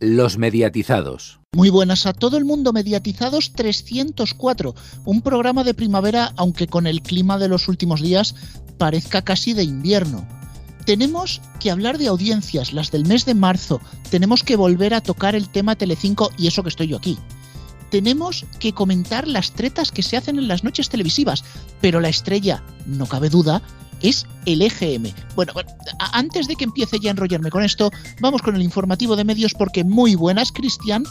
Los mediatizados. Muy buenas a todo el mundo, Mediatizados 304, un programa de primavera aunque con el clima de los últimos días parezca casi de invierno. Tenemos que hablar de audiencias, las del mes de marzo, tenemos que volver a tocar el tema Telecinco y eso que estoy yo aquí. Tenemos que comentar las tretas que se hacen en las noches televisivas, pero la estrella, no cabe duda, es el EGM. Bueno, antes de que empiece ya a enrollarme con esto, vamos con el informativo de medios porque muy buenas, Cristian.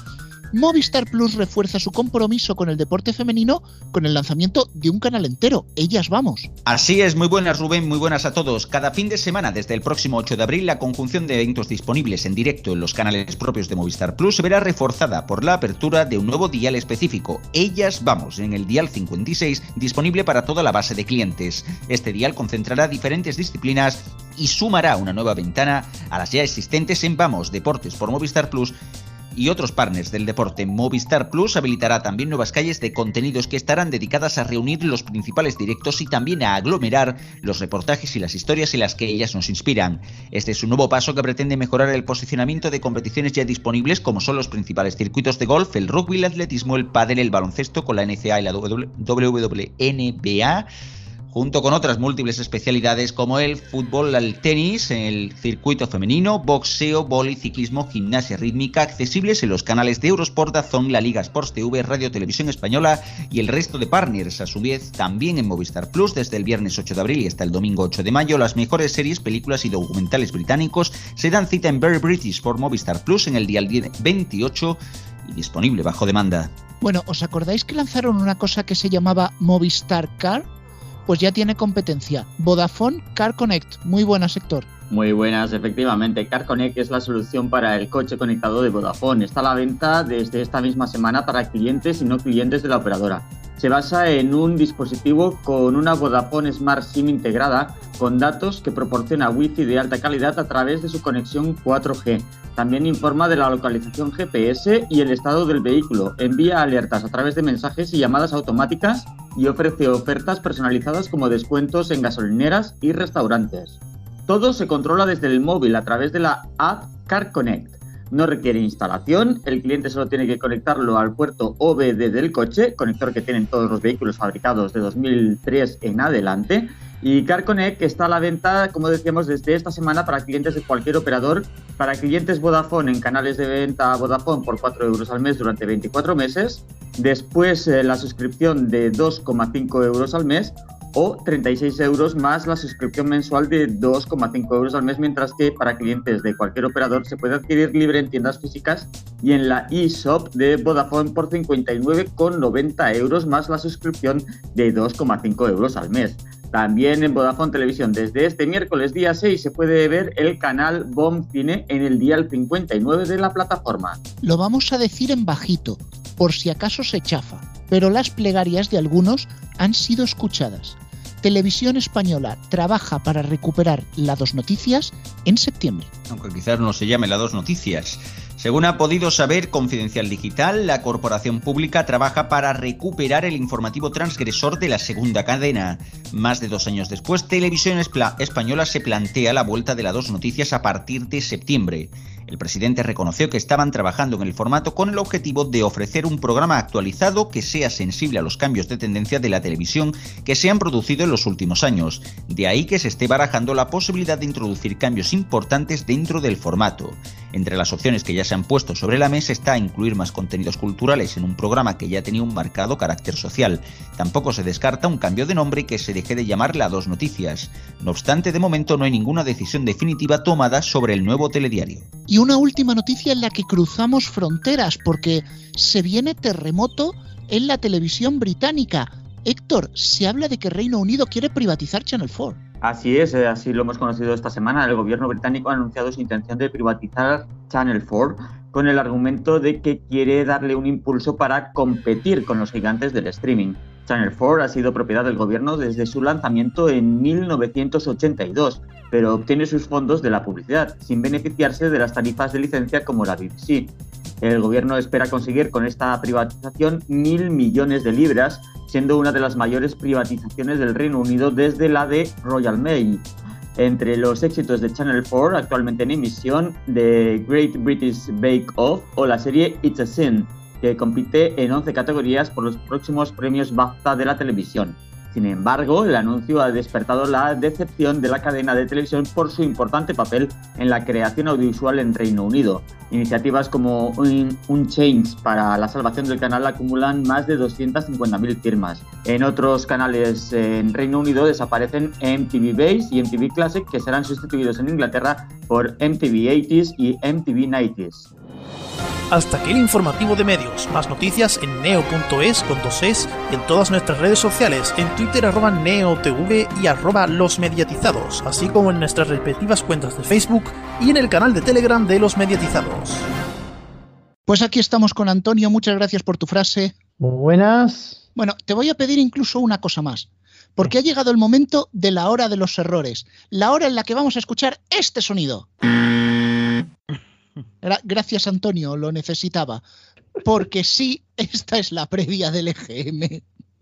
Movistar Plus refuerza su compromiso con el deporte femenino con el lanzamiento de un canal entero. Ellas vamos. Así es, muy buenas Rubén, muy buenas a todos. Cada fin de semana, desde el próximo 8 de abril, la conjunción de eventos disponibles en directo en los canales propios de Movistar Plus se verá reforzada por la apertura de un nuevo dial específico. Ellas vamos, en el dial 56, disponible para toda la base de clientes. Este dial concentrará diferentes disciplinas y sumará una nueva ventana a las ya existentes en Vamos Deportes por Movistar Plus y otros partners del deporte. Movistar Plus habilitará también nuevas calles de contenidos que estarán dedicadas a reunir los principales directos y también a aglomerar los reportajes y las historias en las que ellas nos inspiran. Este es un nuevo paso que pretende mejorar el posicionamiento de competiciones ya disponibles como son los principales circuitos de golf, el rugby, el atletismo, el pádel, el baloncesto con la NCA y la WNBA junto con otras múltiples especialidades como el fútbol, el tenis, el circuito femenino, boxeo, boli, ciclismo, gimnasia rítmica, accesibles en los canales de Eurosport, Dazón, la Liga Sports TV, Radio Televisión Española y el resto de partners. A su vez, también en Movistar Plus, desde el viernes 8 de abril y hasta el domingo 8 de mayo, las mejores series, películas y documentales británicos se dan cita en Very British por Movistar Plus en el día 28 y disponible bajo demanda. Bueno, ¿os acordáis que lanzaron una cosa que se llamaba Movistar Car? Pues ya tiene competencia. Vodafone Car Connect, muy buena sector. Muy buenas, efectivamente. Car Connect es la solución para el coche conectado de Vodafone. Está a la venta desde esta misma semana para clientes y no clientes de la operadora. Se basa en un dispositivo con una Vodafone Smart SIM integrada con datos que proporciona Wi-Fi de alta calidad a través de su conexión 4G. También informa de la localización GPS y el estado del vehículo. Envía alertas a través de mensajes y llamadas automáticas y ofrece ofertas personalizadas como descuentos en gasolineras y restaurantes. Todo se controla desde el móvil a través de la app Car Connect. No requiere instalación, el cliente solo tiene que conectarlo al puerto OBD del coche, conector que tienen todos los vehículos fabricados de 2003 en adelante. Y CarConnect está a la venta, como decíamos, desde esta semana para clientes de cualquier operador, para clientes Vodafone en canales de venta Vodafone por 4 euros al mes durante 24 meses, después eh, la suscripción de 2,5 euros al mes o 36 euros más la suscripción mensual de 2,5 euros al mes, mientras que para clientes de cualquier operador se puede adquirir libre en tiendas físicas y en la eShop de Vodafone por 59,90 euros más la suscripción de 2,5 euros al mes. También en Vodafone Televisión, desde este miércoles día 6 se puede ver el canal BOM Cine en el dial 59 de la plataforma. Lo vamos a decir en bajito, por si acaso se chafa, pero las plegarias de algunos han sido escuchadas. Televisión Española trabaja para recuperar la Dos Noticias en septiembre. Aunque quizás no se llame la Dos Noticias. Según ha podido saber Confidencial Digital, la corporación pública trabaja para recuperar el informativo transgresor de la segunda cadena. Más de dos años después, Televisión Española se plantea la vuelta de la Dos Noticias a partir de septiembre. El presidente reconoció que estaban trabajando en el formato con el objetivo de ofrecer un programa actualizado que sea sensible a los cambios de tendencia de la televisión que se han producido en los últimos años. De ahí que se esté barajando la posibilidad de introducir cambios importantes dentro del formato. Entre las opciones que ya se han puesto sobre la mesa está incluir más contenidos culturales en un programa que ya tenía un marcado carácter social. Tampoco se descarta un cambio de nombre y que se deje de llamar La Dos Noticias. No obstante, de momento no hay ninguna decisión definitiva tomada sobre el nuevo telediario. Una última noticia en la que cruzamos fronteras, porque se viene terremoto en la televisión británica. Héctor, se habla de que Reino Unido quiere privatizar Channel 4. Así es, eh, así lo hemos conocido esta semana. El gobierno británico ha anunciado su intención de privatizar Channel 4 con el argumento de que quiere darle un impulso para competir con los gigantes del streaming. Channel 4 ha sido propiedad del gobierno desde su lanzamiento en 1982, pero obtiene sus fondos de la publicidad, sin beneficiarse de las tarifas de licencia como la BBC. El gobierno espera conseguir con esta privatización mil millones de libras, siendo una de las mayores privatizaciones del Reino Unido desde la de Royal Mail. Entre los éxitos de Channel 4, actualmente en emisión, The Great British Bake Off o la serie It's a Sin, compite en 11 categorías por los próximos premios BAFTA de la televisión. Sin embargo, el anuncio ha despertado la decepción de la cadena de televisión por su importante papel en la creación audiovisual en Reino Unido. Iniciativas como un, Change para la salvación del canal acumulan más de 250.000 firmas. En otros canales en Reino Unido desaparecen MTV Base y MTV Classic, que serán sustituidos en Inglaterra por MTV 80s y MTV 90s. Hasta aquí el informativo de medios. Más noticias en neo.es con dos es en todas nuestras redes sociales, en Twitter arroba neotv y arroba los mediatizados, así como en nuestras respectivas cuentas de Facebook y en el canal de Telegram de los mediatizados. Pues aquí estamos con Antonio, muchas gracias por tu frase. Muy buenas. Bueno, te voy a pedir incluso una cosa más, porque ha llegado el momento de la hora de los errores, la hora en la que vamos a escuchar este sonido. Gracias, Antonio, lo necesitaba. Porque sí, esta es la previa del EGM.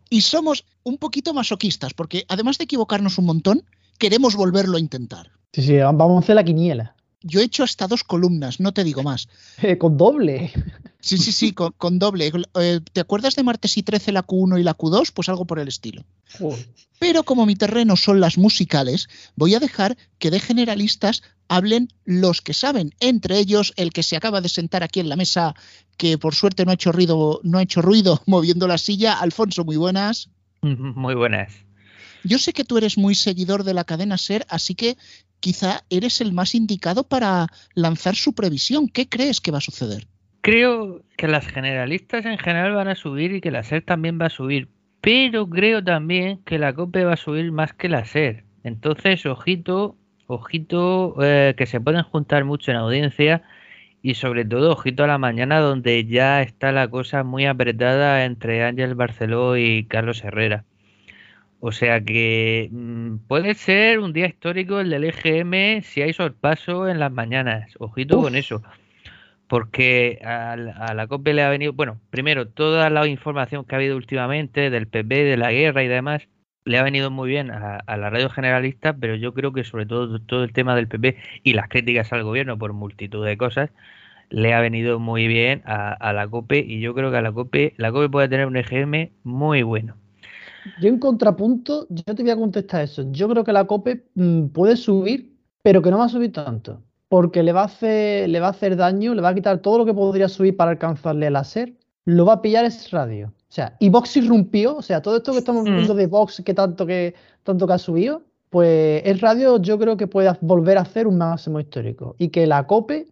Y somos un poquito masoquistas, porque además de equivocarnos un montón, queremos volverlo a intentar. Sí, sí, vamos a hacer la quiniela. Yo he hecho hasta dos columnas, no te digo más. Eh, con doble. Sí, sí, sí, con, doble. Eh, ¿Te acuerdas de martes y 13 la Q1 y la Q2? Pues algo por el estilo. Pero como mi terreno son las musicales, voy a dejar que de generalistas hablen los que saben, entre ellos el que se acaba de sentar aquí en la mesa, que por suerte no ha hecho ruido, no ha hecho ruido moviendo la silla. Alfonso, muy buenas. Muy buenas. Yo sé que tú eres muy seguidor de la cadena Ser, así que quizá eres el más indicado para lanzar su previsión. ¿Qué crees que va a suceder? Creo que las generalistas en general van a subir y que la SER también va a subir, pero creo también que la COPE va a subir más que la SER. Entonces, ojito, ojito, eh, que se pueden juntar mucho en audiencia y sobre todo, ojito a la mañana donde ya está la cosa muy apretada entre Ángel Barceló y Carlos Herrera. O sea que mm, puede ser un día histórico el del EGM si hay sorpaso en las mañanas. Ojito con eso. Porque a, la COPE le ha venido, bueno, primero, toda la información que ha habido últimamente del PP, de la guerra y demás, le ha venido muy bien a, la radio generalista, pero yo creo que sobre todo todo el tema del PP y las críticas al gobierno por multitud de cosas, le ha venido muy bien a, a la COPE y yo creo que a la COPE, la COPE puede tener un EGM muy bueno. Yo en contrapunto, yo te voy a contestar eso. Yo creo que la COPE mm, puede subir, pero que no va a subir tanto. Porque le va, a hacer, le va a hacer daño, le va a quitar todo lo que podría subir para alcanzarle el láser. Lo va a pillar es radio. O sea, y Vox irrumpió. O sea, todo esto que estamos mm. viendo de Vox que tanto que tanto que ha subido, pues el radio yo creo que puede volver a hacer un máximo histórico. Y que la COPE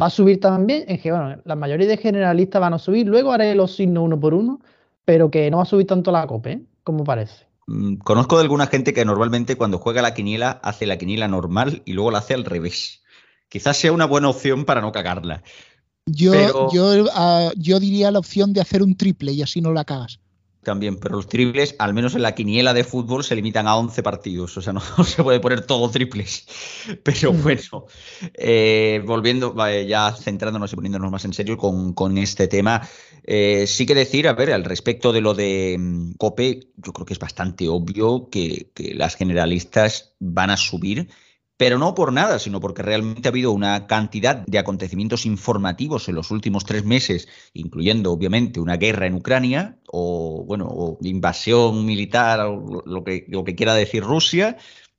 va a subir también. En que, bueno, la mayoría de generalistas van a subir. Luego haré los signos uno por uno, pero que no va a subir tanto la COPE. ¿eh? ¿Cómo parece? Mm, conozco de alguna gente que normalmente cuando juega la quiniela hace la quiniela normal y luego la hace al revés. Quizás sea una buena opción para no cagarla. Yo, yo, ah, yo diría la opción de hacer un triple y así no la cagas también, pero los triples, al menos en la quiniela de fútbol, se limitan a 11 partidos, o sea, no, se puede poner todo triples. Pero mm. bueno, eh, volviendo, ya centrándonos y poniéndonos más en serio con, este tema, eh, sí que decir, a ver, al respecto de lo de mm, COPE, yo creo que es bastante obvio que, que las generalistas van a subir pero no por nada, sino porque realmente ha habido una cantidad de acontecimientos informativos en los últimos tres meses, incluyendo obviamente una guerra en Ucrania o bueno, o invasión militar, o lo que, lo que quiera decir Rusia,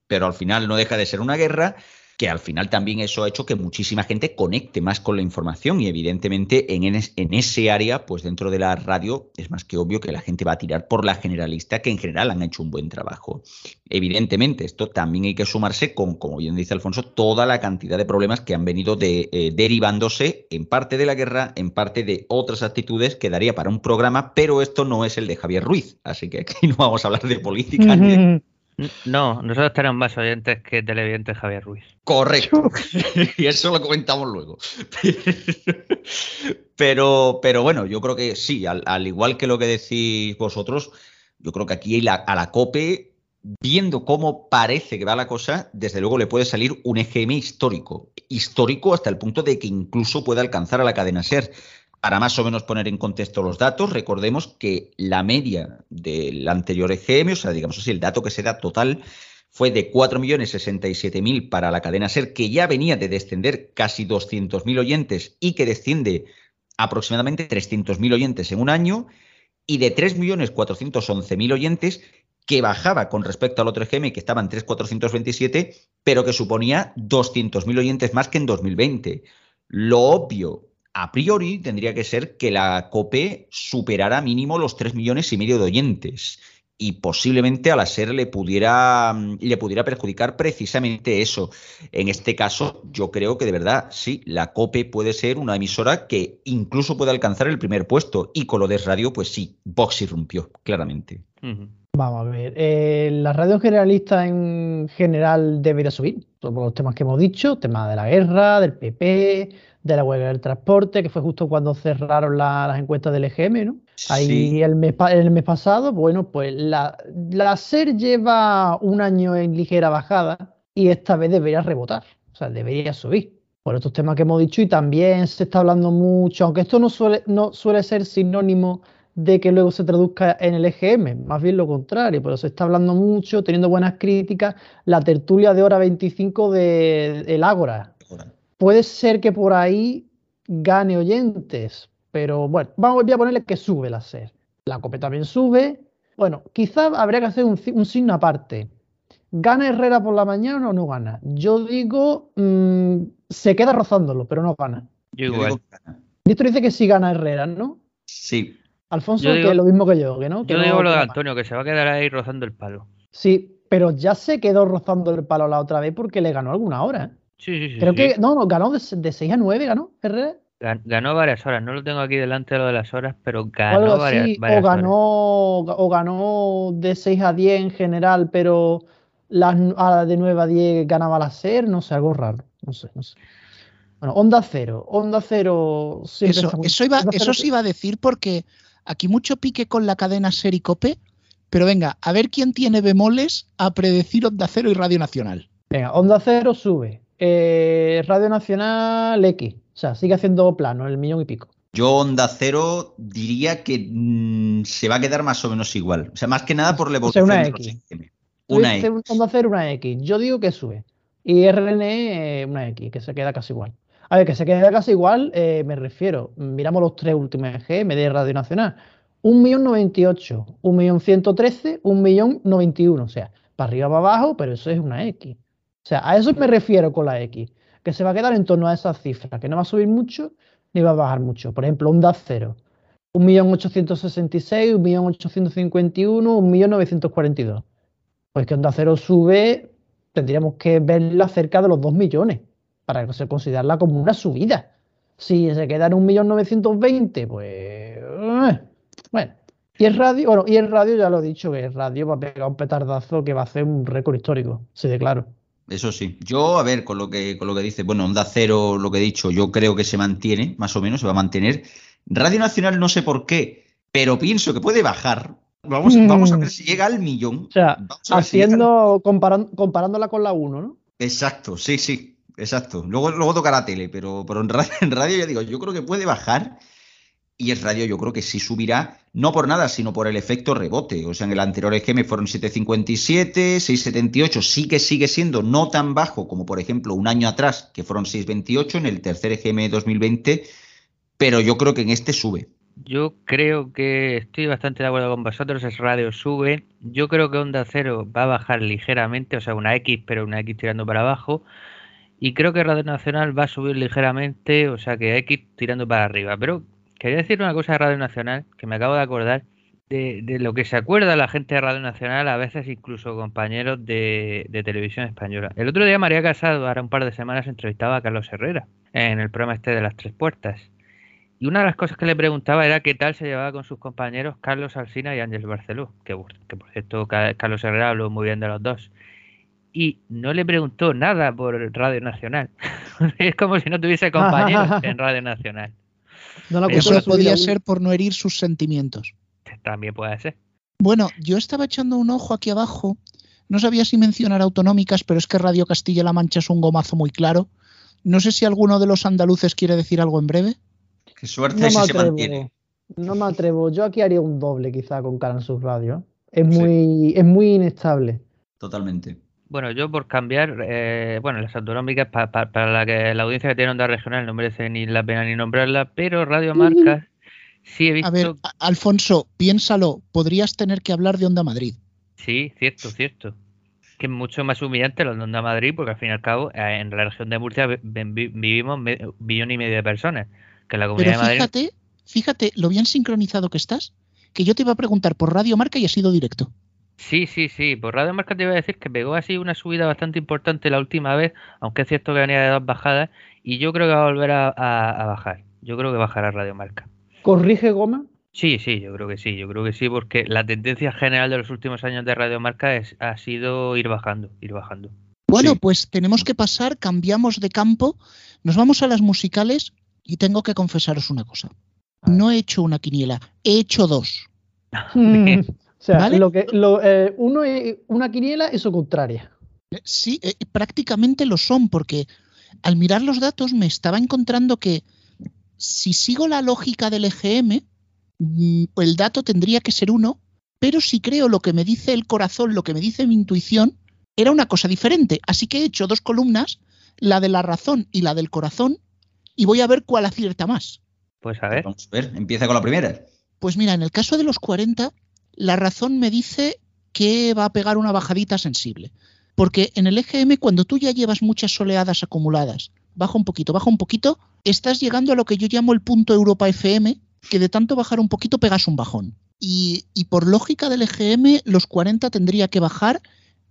pero al final no deja de ser una guerra que al final también eso ha hecho que muchísima gente conecte más con la información y evidentemente en, ese área, pues dentro de la radio es más que obvio que la gente va a tirar por la generalista, que en general han hecho un buen trabajo. Evidentemente, esto también hay que sumarse con, como bien dice Alfonso, toda la cantidad de problemas que han venido de, eh, derivándose en parte de la guerra, en parte de otras actitudes que daría para un programa, pero esto no es el de Javier Ruiz, así que aquí no vamos a hablar de política. No, nosotros tenemos más oyentes que televidentes Javier Ruiz. Correcto. y eso lo comentamos luego. pero, pero bueno, yo creo que sí, al, igual que lo que decís vosotros, yo creo que aquí a la COPE, viendo cómo parece que va la cosa, desde luego le puede salir un EGM histórico. Histórico hasta el punto de que incluso pueda alcanzar a la cadena SER. Para más o menos poner en contexto los datos, recordemos que la media del anterior EGM, o sea, digamos así, el dato que se da total, fue de 4.067.000 para la cadena SER, que ya venía de descender casi 200.000 oyentes y que desciende aproximadamente 300.000 oyentes en un año, y de 3.411.000 oyentes que bajaba con respecto al otro EGM, que estaba en 3.427, pero que suponía 200.000 oyentes más que en 2020. Lo obvio, a priori, tendría que ser que la COPE superara mínimo los 3 millones y medio de oyentes y posiblemente a la SER le pudiera, mm, le pudiera perjudicar precisamente eso. En este caso, yo creo que de verdad, sí, la COPE puede ser una emisora que incluso puede alcanzar el primer puesto y con lo de radio, pues sí, Vox irrumpió, claramente. Vamos a ver, eh, la radio generalista en general debería subir, por los temas que hemos dicho, tema de la guerra, del PP, de la huelga del transporte, que fue justo cuando cerraron las encuestas del EGM, ¿no? Ahí el, mes, el mes pasado, bueno, pues la, la SER lleva un año en ligera bajada y esta vez debería rebotar, o sea, debería subir por estos temas que hemos dicho y también se está hablando mucho, aunque esto no suele, no suele ser sinónimo de que luego se traduzca en el EGM, más bien lo contrario, pero se está hablando mucho, teniendo buenas críticas, la tertulia de hora 25 del de, Ágora. Puede ser que por ahí gane oyentes, pero bueno, vamos a ponerle que sube la SER. La COPE también sube. Bueno, quizás habría que hacer un, signo aparte. ¿Gana Herrera por la mañana o no gana? Yo digo, mmm, se queda rozándolo, pero no gana. Yo igual. Esto dice que sí gana Herrera, ¿no? Sí. Alfonso, que es lo mismo que yo, que no. Que yo no, digo lo de Antonio, que se va a quedar ahí rozando el palo. Sí, pero ya se quedó rozando el palo la otra vez porque le ganó alguna hora. ¿eh? Sí, sí, sí. Creo sí. que, no, no, ganó de, de 6 a 9, ganó Herrera. Ganó varias horas, no lo tengo aquí delante de lo de las horas, pero ganó varias, varias o horas. ganó, o ganó de 6 a 10 en general, pero las, a de 9 a 10 ganaba la SER, no sé, algo raro, no sé, no sé. Bueno, Onda Cero, Onda Cero Eso, muy- eso, iba, Onda Cero eso sí iba a decir porque aquí mucho pique con la cadena Ser y Cope, pero venga, a ver quién tiene bemoles a predecir Onda Cero y Radio Nacional. Venga, Onda Cero sube. Eh, Radio Nacional X. O sea, sigue haciendo plano, el millón y pico. Yo, Onda Cero, diría que mm, se va a quedar más o menos igual. O sea, más que nada por la O sea, evolución una de X. Tú Una X. Onda Cero, una X. Yo digo que sube. Y RN, eh, una X, que se queda casi igual. A ver, que se queda casi igual, eh, me refiero. Miramos los tres últimos EGM de Radio Nacional. 1.098, 1.113, 1.091. O sea, para arriba, para abajo, pero eso es una X. O sea, a eso me refiero con la X. Que se va a quedar en torno a esas cifras, que no va a subir mucho ni va a bajar mucho. Por ejemplo, Onda Cero. 1.866, 1.851, 1.942. Pues que Onda Cero sube, tendríamos que verla cerca de los 2 millones para considerarla como una subida. Si se queda en 1.920, pues. eh, bueno. Y el radio, bueno, y el radio ya lo he dicho, que el radio va a pegar un petardazo que va a hacer un récord histórico, sí, de claro. Eso sí. Yo, a ver, con lo que, con lo que dice, bueno, Onda Cero, lo que he dicho, yo creo que se mantiene, más o menos, se va a mantener. Radio Nacional no sé por qué, pero pienso que puede bajar. Vamos, Mm. vamos a ver si llega al millón. O sea, si haciendo, comparan- comparándola con la 1, ¿no? Exacto, sí, sí, exacto. Luego, luego tocará tele, pero, pero en, radio, en radio ya digo, yo creo que puede bajar y el radio yo creo que sí subirá, no por nada, sino por el efecto rebote. O sea, en el anterior EGM fueron 7,57, 6,78, sí que sigue siendo no tan bajo como por ejemplo un año atrás, que fueron 6,28 en el tercer EGM 2020, pero yo creo que en este sube. Yo creo que estoy bastante de acuerdo con vosotros, es radio sube. Yo creo que Onda Cero va a bajar ligeramente, o sea, una X, pero una X tirando para abajo. Y creo que Radio Nacional va a subir ligeramente, o sea, que X tirando para arriba. Pero quería decir una cosa de Radio Nacional, que me acabo de acordar, de, de lo que se acuerda la gente de Radio Nacional, a veces incluso compañeros de, de televisión española. El otro día María Casado, ahora un par de semanas, entrevistaba a Carlos Herrera en el programa este de las tres puertas. Y una de las cosas que le preguntaba era qué tal se llevaba con sus compañeros Carlos Alsina y Ángel Barceló, que, que por cierto Ca- Carlos Herrera habló muy bien de los dos. Y no le preguntó nada por Radio Nacional. es como si no tuviese compañeros en Radio Nacional. No la Eso podía ser por no herir sus sentimientos. También puede ser. Bueno, yo estaba echando un ojo aquí abajo. No sabía si mencionar autonómicas, pero es que Radio Castilla-La Mancha es un gomazo muy claro. No sé si alguno de los andaluces quiere decir algo en breve. Qué suerte No me si se mantiene. atrevo. No me atrevo. Yo aquí haría un doble quizá con Canal Sur Radio. Es muy, es muy inestable. Totalmente. Bueno, yo por cambiar, eh, bueno, las autonómicas para la que la audiencia que tiene onda regional no merece ni la pena ni nombrarla, pero Radio Marca sí he visto. A ver, Alfonso, piénsalo, podrías tener que hablar de Onda Madrid. Sí, cierto, cierto. Que es mucho más humillante lo de Onda Madrid, porque al fin y al cabo, eh, en la región de Murcia vivimos un billón y medio de personas. Que la comunidad pero fíjate, de Madrid... fíjate lo bien sincronizado que estás, que yo te iba a preguntar por Radio Marca y ha sido directo. Sí, sí, sí. Por Radio Marca te iba a decir que pegó así una subida bastante importante la última vez, aunque es cierto que venía de dos bajadas, y yo creo que va a volver a, bajar. Yo creo que bajará Radio Marca. ¿Corrige Goma? Sí, sí, yo creo que sí, yo creo que sí, porque la tendencia general de los últimos años de Radio Marca es, ha sido ir bajando, ir bajando. Bueno, pues tenemos que pasar, cambiamos de campo, nos vamos a las musicales y tengo que confesaros una cosa. No he hecho una quiniela, he hecho dos. O sea, lo que, lo, eh, uno es una quiniela y su contraria. Eh, sí, eh, prácticamente lo son, porque al mirar los datos me estaba encontrando que si sigo la lógica del EGM, mm, el dato tendría que ser uno, pero si creo lo que me dice el corazón, lo que me dice mi intuición, era una cosa diferente. Así que he hecho dos columnas, la de la razón y la del corazón, y voy a ver cuál acierta más. Pues a ver. Vamos a ver, empieza con la primera. Pues mira, en el caso de los 40, la razón me dice que va a pegar una bajadita sensible. Porque en el EGM, cuando tú ya llevas muchas soleadas acumuladas, baja un poquito, baja un poquito, estás llegando a lo que yo llamo el punto Europa FM, que de tanto bajar un poquito pegas un bajón. Y, por lógica del EGM, los 40 tendría que bajar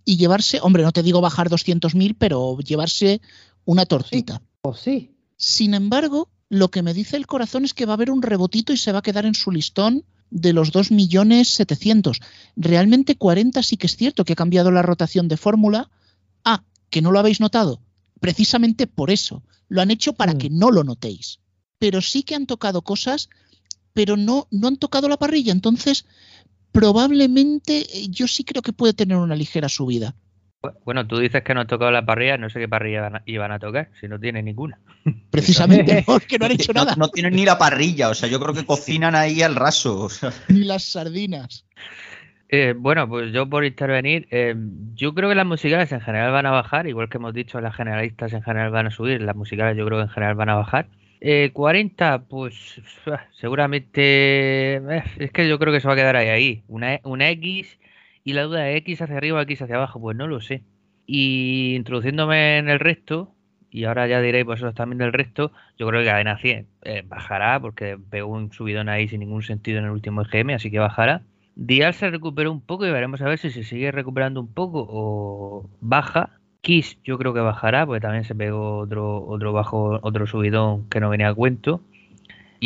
y llevarse, hombre, no te digo bajar 200.000, pero llevarse una torcita. o sí. Sin embargo, lo que me dice el corazón es que va a haber un rebotito y se va a quedar en su listón de los 2.700.000. Realmente 40 sí que es cierto que ha cambiado la rotación de fórmula. Ah, que no lo habéis notado. Precisamente por eso. Lo han hecho para mm. que no lo notéis. Pero sí que han tocado cosas, pero no, no han tocado la parrilla. Entonces, probablemente eh, yo sí creo que puede tener una ligera subida. Bueno, tú dices que no han tocado la parrilla, no sé qué parrilla iban a tocar, si no tienen ninguna. Precisamente porque no han hecho nada. No, tienen ni la parrilla, o sea, yo creo que cocinan ahí al raso. Ni las sardinas. Eh, bueno, pues yo por intervenir, eh, yo creo que las musicales en general van a bajar, igual que hemos dicho, las generalistas en general van a subir, las musicales yo creo que en general van a bajar. 40, eh, pues seguramente, es que yo creo que se va a quedar ahí, ahí. Una, una X y la duda de X hacia arriba, X hacia abajo, pues no lo sé. Y introduciéndome en el resto, y ahora ya diréis vosotros también del resto, yo creo que cadena 100 eh, bajará porque pegó un subidón ahí sin ningún sentido en el último EGM, así que bajará. Dial se recuperó un poco y veremos a ver si se sigue recuperando un poco o baja. Kiss yo creo que bajará porque también se pegó otro, otro bajo, otro subidón que no venía a cuento.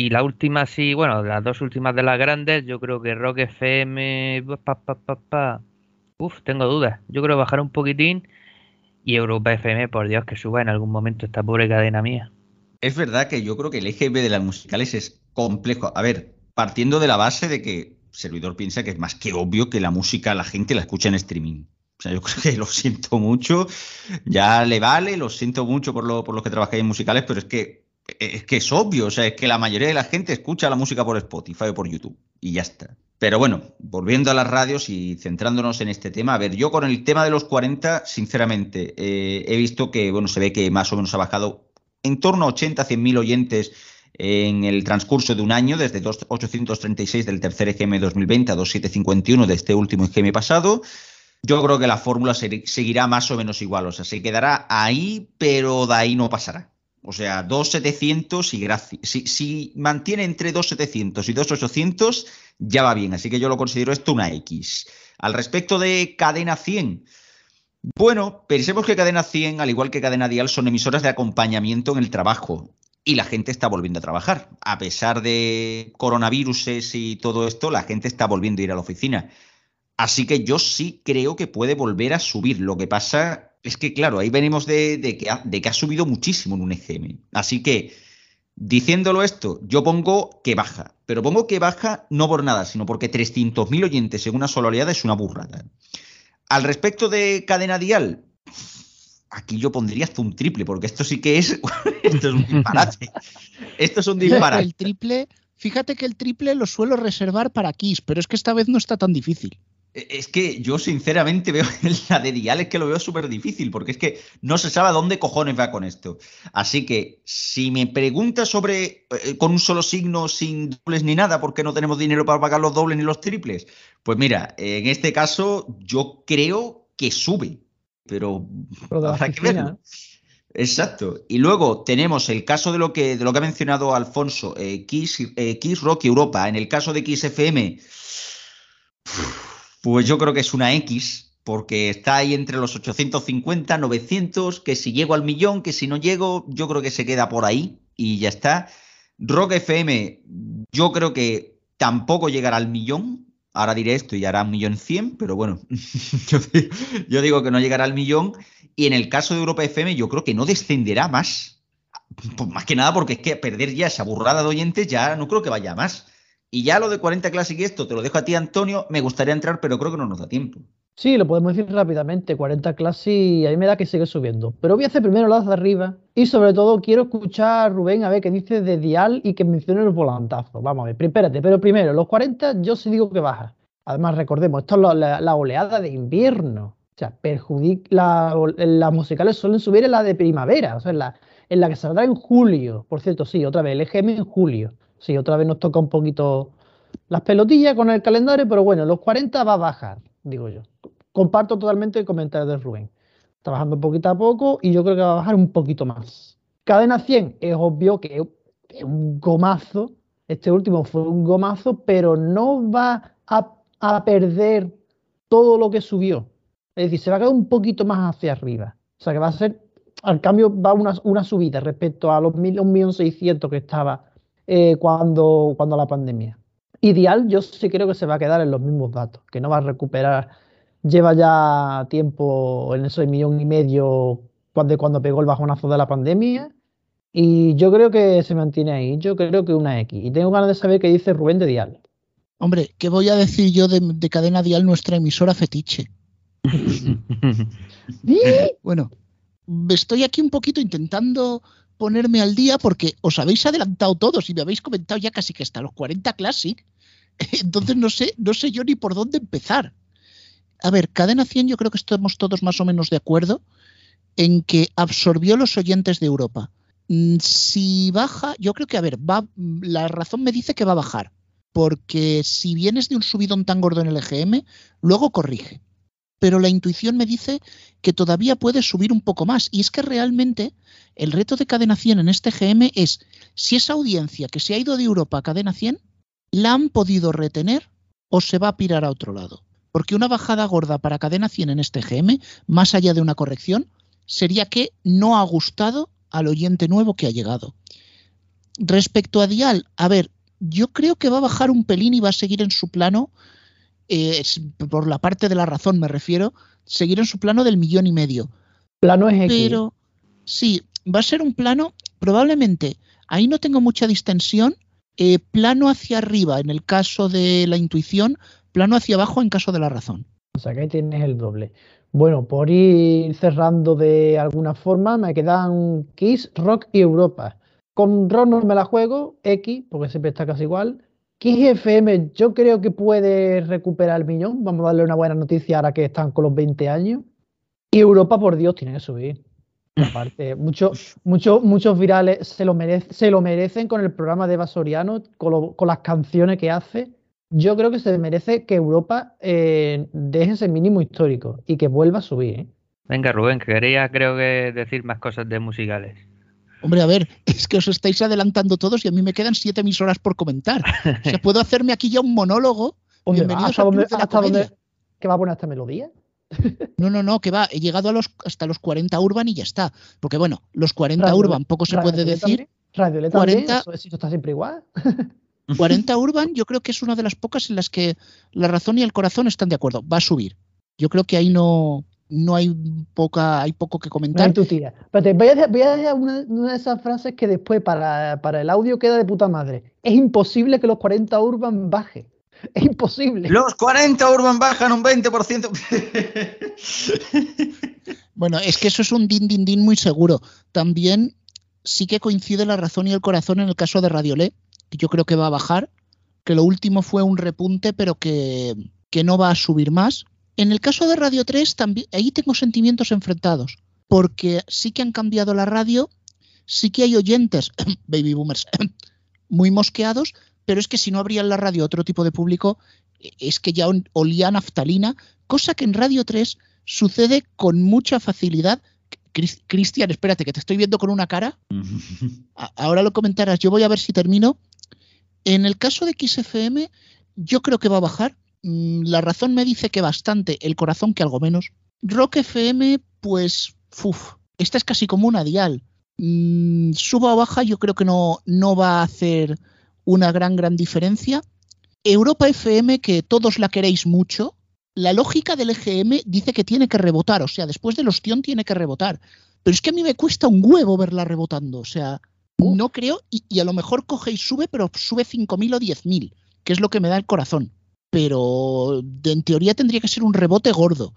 Y la última, sí, bueno, las dos últimas de las grandes, yo creo que Rock FM, uf, tengo dudas. Yo creo que bajará un poquitín y Europa FM, por Dios, que suba en algún momento esta pobre cadena mía. Es verdad que yo creo que el EGB de las musicales es complejo. A ver, partiendo de la base de que servidor piensa que es más que obvio que la música la gente la escucha en streaming. O sea, yo creo que lo siento mucho, ya le vale, lo siento mucho por lo, por lo que trabajáis en musicales, pero es que es que es obvio, o sea, es que la mayoría de la gente escucha la música por Spotify o por YouTube y ya está. Pero bueno, volviendo a las radios y centrándonos en este tema, a ver, yo con el tema de los 40, sinceramente, eh, he visto que, bueno, se ve que más o menos ha bajado en torno a 80, 100 mil oyentes en el transcurso de un año, desde 836 del tercer EGM 2020 a 2751 de este último EGM pasado. Yo creo que la fórmula seguirá más o menos igual, o sea, se quedará ahí, pero de ahí no pasará. O sea, 2.700 y gracias. Si, mantiene entre 2.700 y 2.800, ya va bien. Así que yo lo considero esto una X. Al respecto de Cadena 100, bueno, pensemos que Cadena 100, al igual que Cadena Dial, son emisoras de acompañamiento en el trabajo. Y la gente está volviendo a trabajar. A pesar de coronavirus y todo esto, la gente está volviendo a ir a la oficina. Así que yo sí creo que puede volver a subir. Lo que pasa es que, claro, ahí venimos de, que ha, subido muchísimo en un EGM. Así que, diciéndolo esto, yo pongo que baja. Pero pongo que baja no por nada, sino porque 300.000 oyentes en una sola oleada es una burrada. Al respecto de cadena dial, aquí yo pondría hasta un triple, porque esto sí que es, esto es un disparate. Esto es un disparate. El triple, fíjate que el triple lo suelo reservar para Kiss, pero es que esta vez no está tan difícil. E, es que yo sinceramente veo la de Dial es que lo veo súper difícil, porque es que no se sabe a dónde cojones va con esto. Así que si me preguntas sobre eh, con un solo signo, sin dobles ni nada, porque no tenemos dinero para pagar los dobles ni los triples, pues mira, en este caso yo creo que sube, pero, habrá que verlo. Exacto. Y luego tenemos el caso de lo que, de lo que ha mencionado Alfonso, eh, Kiss, eh, Kiss Rock Europa. En el caso de Kiss FM. Pues yo creo que es una X, porque está ahí entre los 850, 900, que si llego al millón, que si no llego, yo creo que se queda por ahí y ya está. Rock FM, yo creo que tampoco llegará al millón. Ahora diré esto y hará un millón cien, pero bueno, yo, digo, que no llegará al millón. Y en el caso de Europa FM, yo creo que no descenderá más. Pues más que nada porque es que perder ya esa burrada de oyentes ya no creo que vaya más. Y ya lo de 40 Classic y esto te lo dejo a ti, Antonio. Me gustaría entrar, pero creo que no nos da tiempo. Sí, lo podemos decir rápidamente. 40 Classic, a mí me da que sigue subiendo. Pero voy a hacer primero las de arriba. Y sobre todo quiero escuchar a Rubén a ver qué dice de Dial y que mencione los volantazos. Vamos a ver, espérate, pero primero, los 40 yo sí digo que baja. Además, recordemos, esto es la, oleada de invierno. O sea, perjudica. las musicales suelen subir en la de primavera, o sea, en la, en la que saldrá en julio. Por cierto, sí, otra vez, el EGM en julio. Sí, otra vez nos toca un poquito las pelotillas con el calendario, pero bueno, los 40 va a bajar, digo yo. Comparto totalmente el comentario de Rubén. Está bajando poquito a poco y yo creo que va a bajar un poquito más. Cadena 100 es obvio que es un gomazo. Este último fue un gomazo, pero no va a, perder todo lo que subió. Es decir, se va a quedar un poquito más hacia arriba. O sea que va a ser, al cambio, va una, una subida respecto a los 1.600.000 que estaba eh, cuando, cuando la pandemia. Ideal, yo sí creo que se va a quedar en los mismos datos, que no va a recuperar. Lleva ya tiempo en ese millón y medio cuando, cuando pegó el bajonazo de la pandemia. Y yo creo que se mantiene ahí. Yo creo que una X. Y tengo ganas de saber qué dice Rubén de Dial. Hombre, ¿qué voy a decir yo de, de cadena Dial, nuestra emisora fetiche? bueno, estoy aquí un poquito intentando ponerme al día porque os habéis adelantado todos y me habéis comentado ya casi que hasta los 40 Classic. Entonces no sé, no sé yo ni por dónde empezar. A ver, Cadena 100 yo creo que estamos todos más o menos de acuerdo en que absorbió los oyentes de Europa. Mm, si baja, yo creo que, a ver, va, la razón me dice que va a bajar, porque si vienes de un subidón tan gordo en el EGM, luego corrige. Pero la intuición me dice que todavía puede subir un poco más. Y es que realmente el reto de Cadena 100 en este GM es si esa audiencia que se ha ido de Europa a Cadena 100 la han podido retener o se va a pirar a otro lado. Porque una bajada gorda para Cadena 100 en este GM, más allá de una corrección, sería que no ha gustado al oyente nuevo que ha llegado. Respecto a Dial, a ver, yo creo que va a bajar un pelín y va a seguir en su plano, eh, por la parte de la razón me refiero, seguir en su plano del millón y medio. Plano es Pero sí, va a ser un plano, probablemente, ahí no tengo mucha distensión, eh, plano hacia arriba en el caso de la intuición, plano hacia abajo en caso de la razón. O sea que ahí tienes el doble. Bueno, por ir cerrando de alguna forma, me quedan Kiss, Rock y Europa. Con Rock no me la juego, X, porque siempre está casi igual. Kiss FM, yo creo que puede recuperar el millón. Vamos a darle una buena noticia ahora que están con los 20 años. Y Europa, por Dios, tiene que subir. Aparte, muchos muchos virales se lo, se lo merecen con el programa de Basoriano, con, las canciones que hace. Yo creo que se merece que Europa eh, deje ese mínimo histórico y que vuelva a subir. ¿eh? Venga, Rubén, que quería creo que decir más cosas de musicales. Hombre, a ver, es que os estáis adelantando todos y a mí me quedan siete emisoras por comentar. O sea, puedo hacerme aquí ya un monólogo. Bienvenidos a hasta dónde, ¿Qué va a poner esta melodía? No, no, no, que va, he llegado a los, hasta los 40 Urban y ya está. Porque bueno, los 40 Urban poco se puede decir. Radio 40, eso, está siempre igual. 40 Urban yo creo que es una de las pocas en las que la razón y el corazón están de acuerdo. Va a subir. Yo creo que ahí no, no hay poca, hay poco que comentar. No voy a decir, una, una, de esas frases que después para, para el audio queda de puta madre. Es imposible que los 40 Urban baje. Es imposible. Los 40 Urban bajan un 20%. bueno, es que eso es un din din din muy seguro. También sí que coincide la razón y el corazón en el caso de Radiolé, que yo creo que va a bajar, que lo último fue un repunte, pero que que no va a subir más. En el caso de Radio 3, también, ahí tengo sentimientos enfrentados, porque sí que han cambiado la radio, sí que hay oyentes, baby boomers, muy mosqueados, pero es que si no abrían la radio a otro tipo de público, es que ya olía naftalina, cosa que en Radio 3 sucede con mucha facilidad. Cristian, espérate, que te estoy viendo con una cara. Ahora lo comentarás, yo voy a ver si termino. En el caso de XFM, yo creo que va a bajar. Mm, la razón me dice que bastante, el corazón que algo menos. Rock FM, pues, uf, esta es casi como una dial. Mm, suba o baja, yo creo que no, no va a hacer una gran, gran diferencia. Europa FM, que todos la queréis mucho, la lógica del EGM dice que tiene que rebotar, o sea, después del ostión tiene que rebotar. Pero es que a mí me cuesta un huevo verla rebotando, o sea, no creo, y, a lo mejor coge y sube, pero sube 5.000 o 10.000, que es lo que me da el corazón. Pero en teoría tendría que ser un rebote gordo.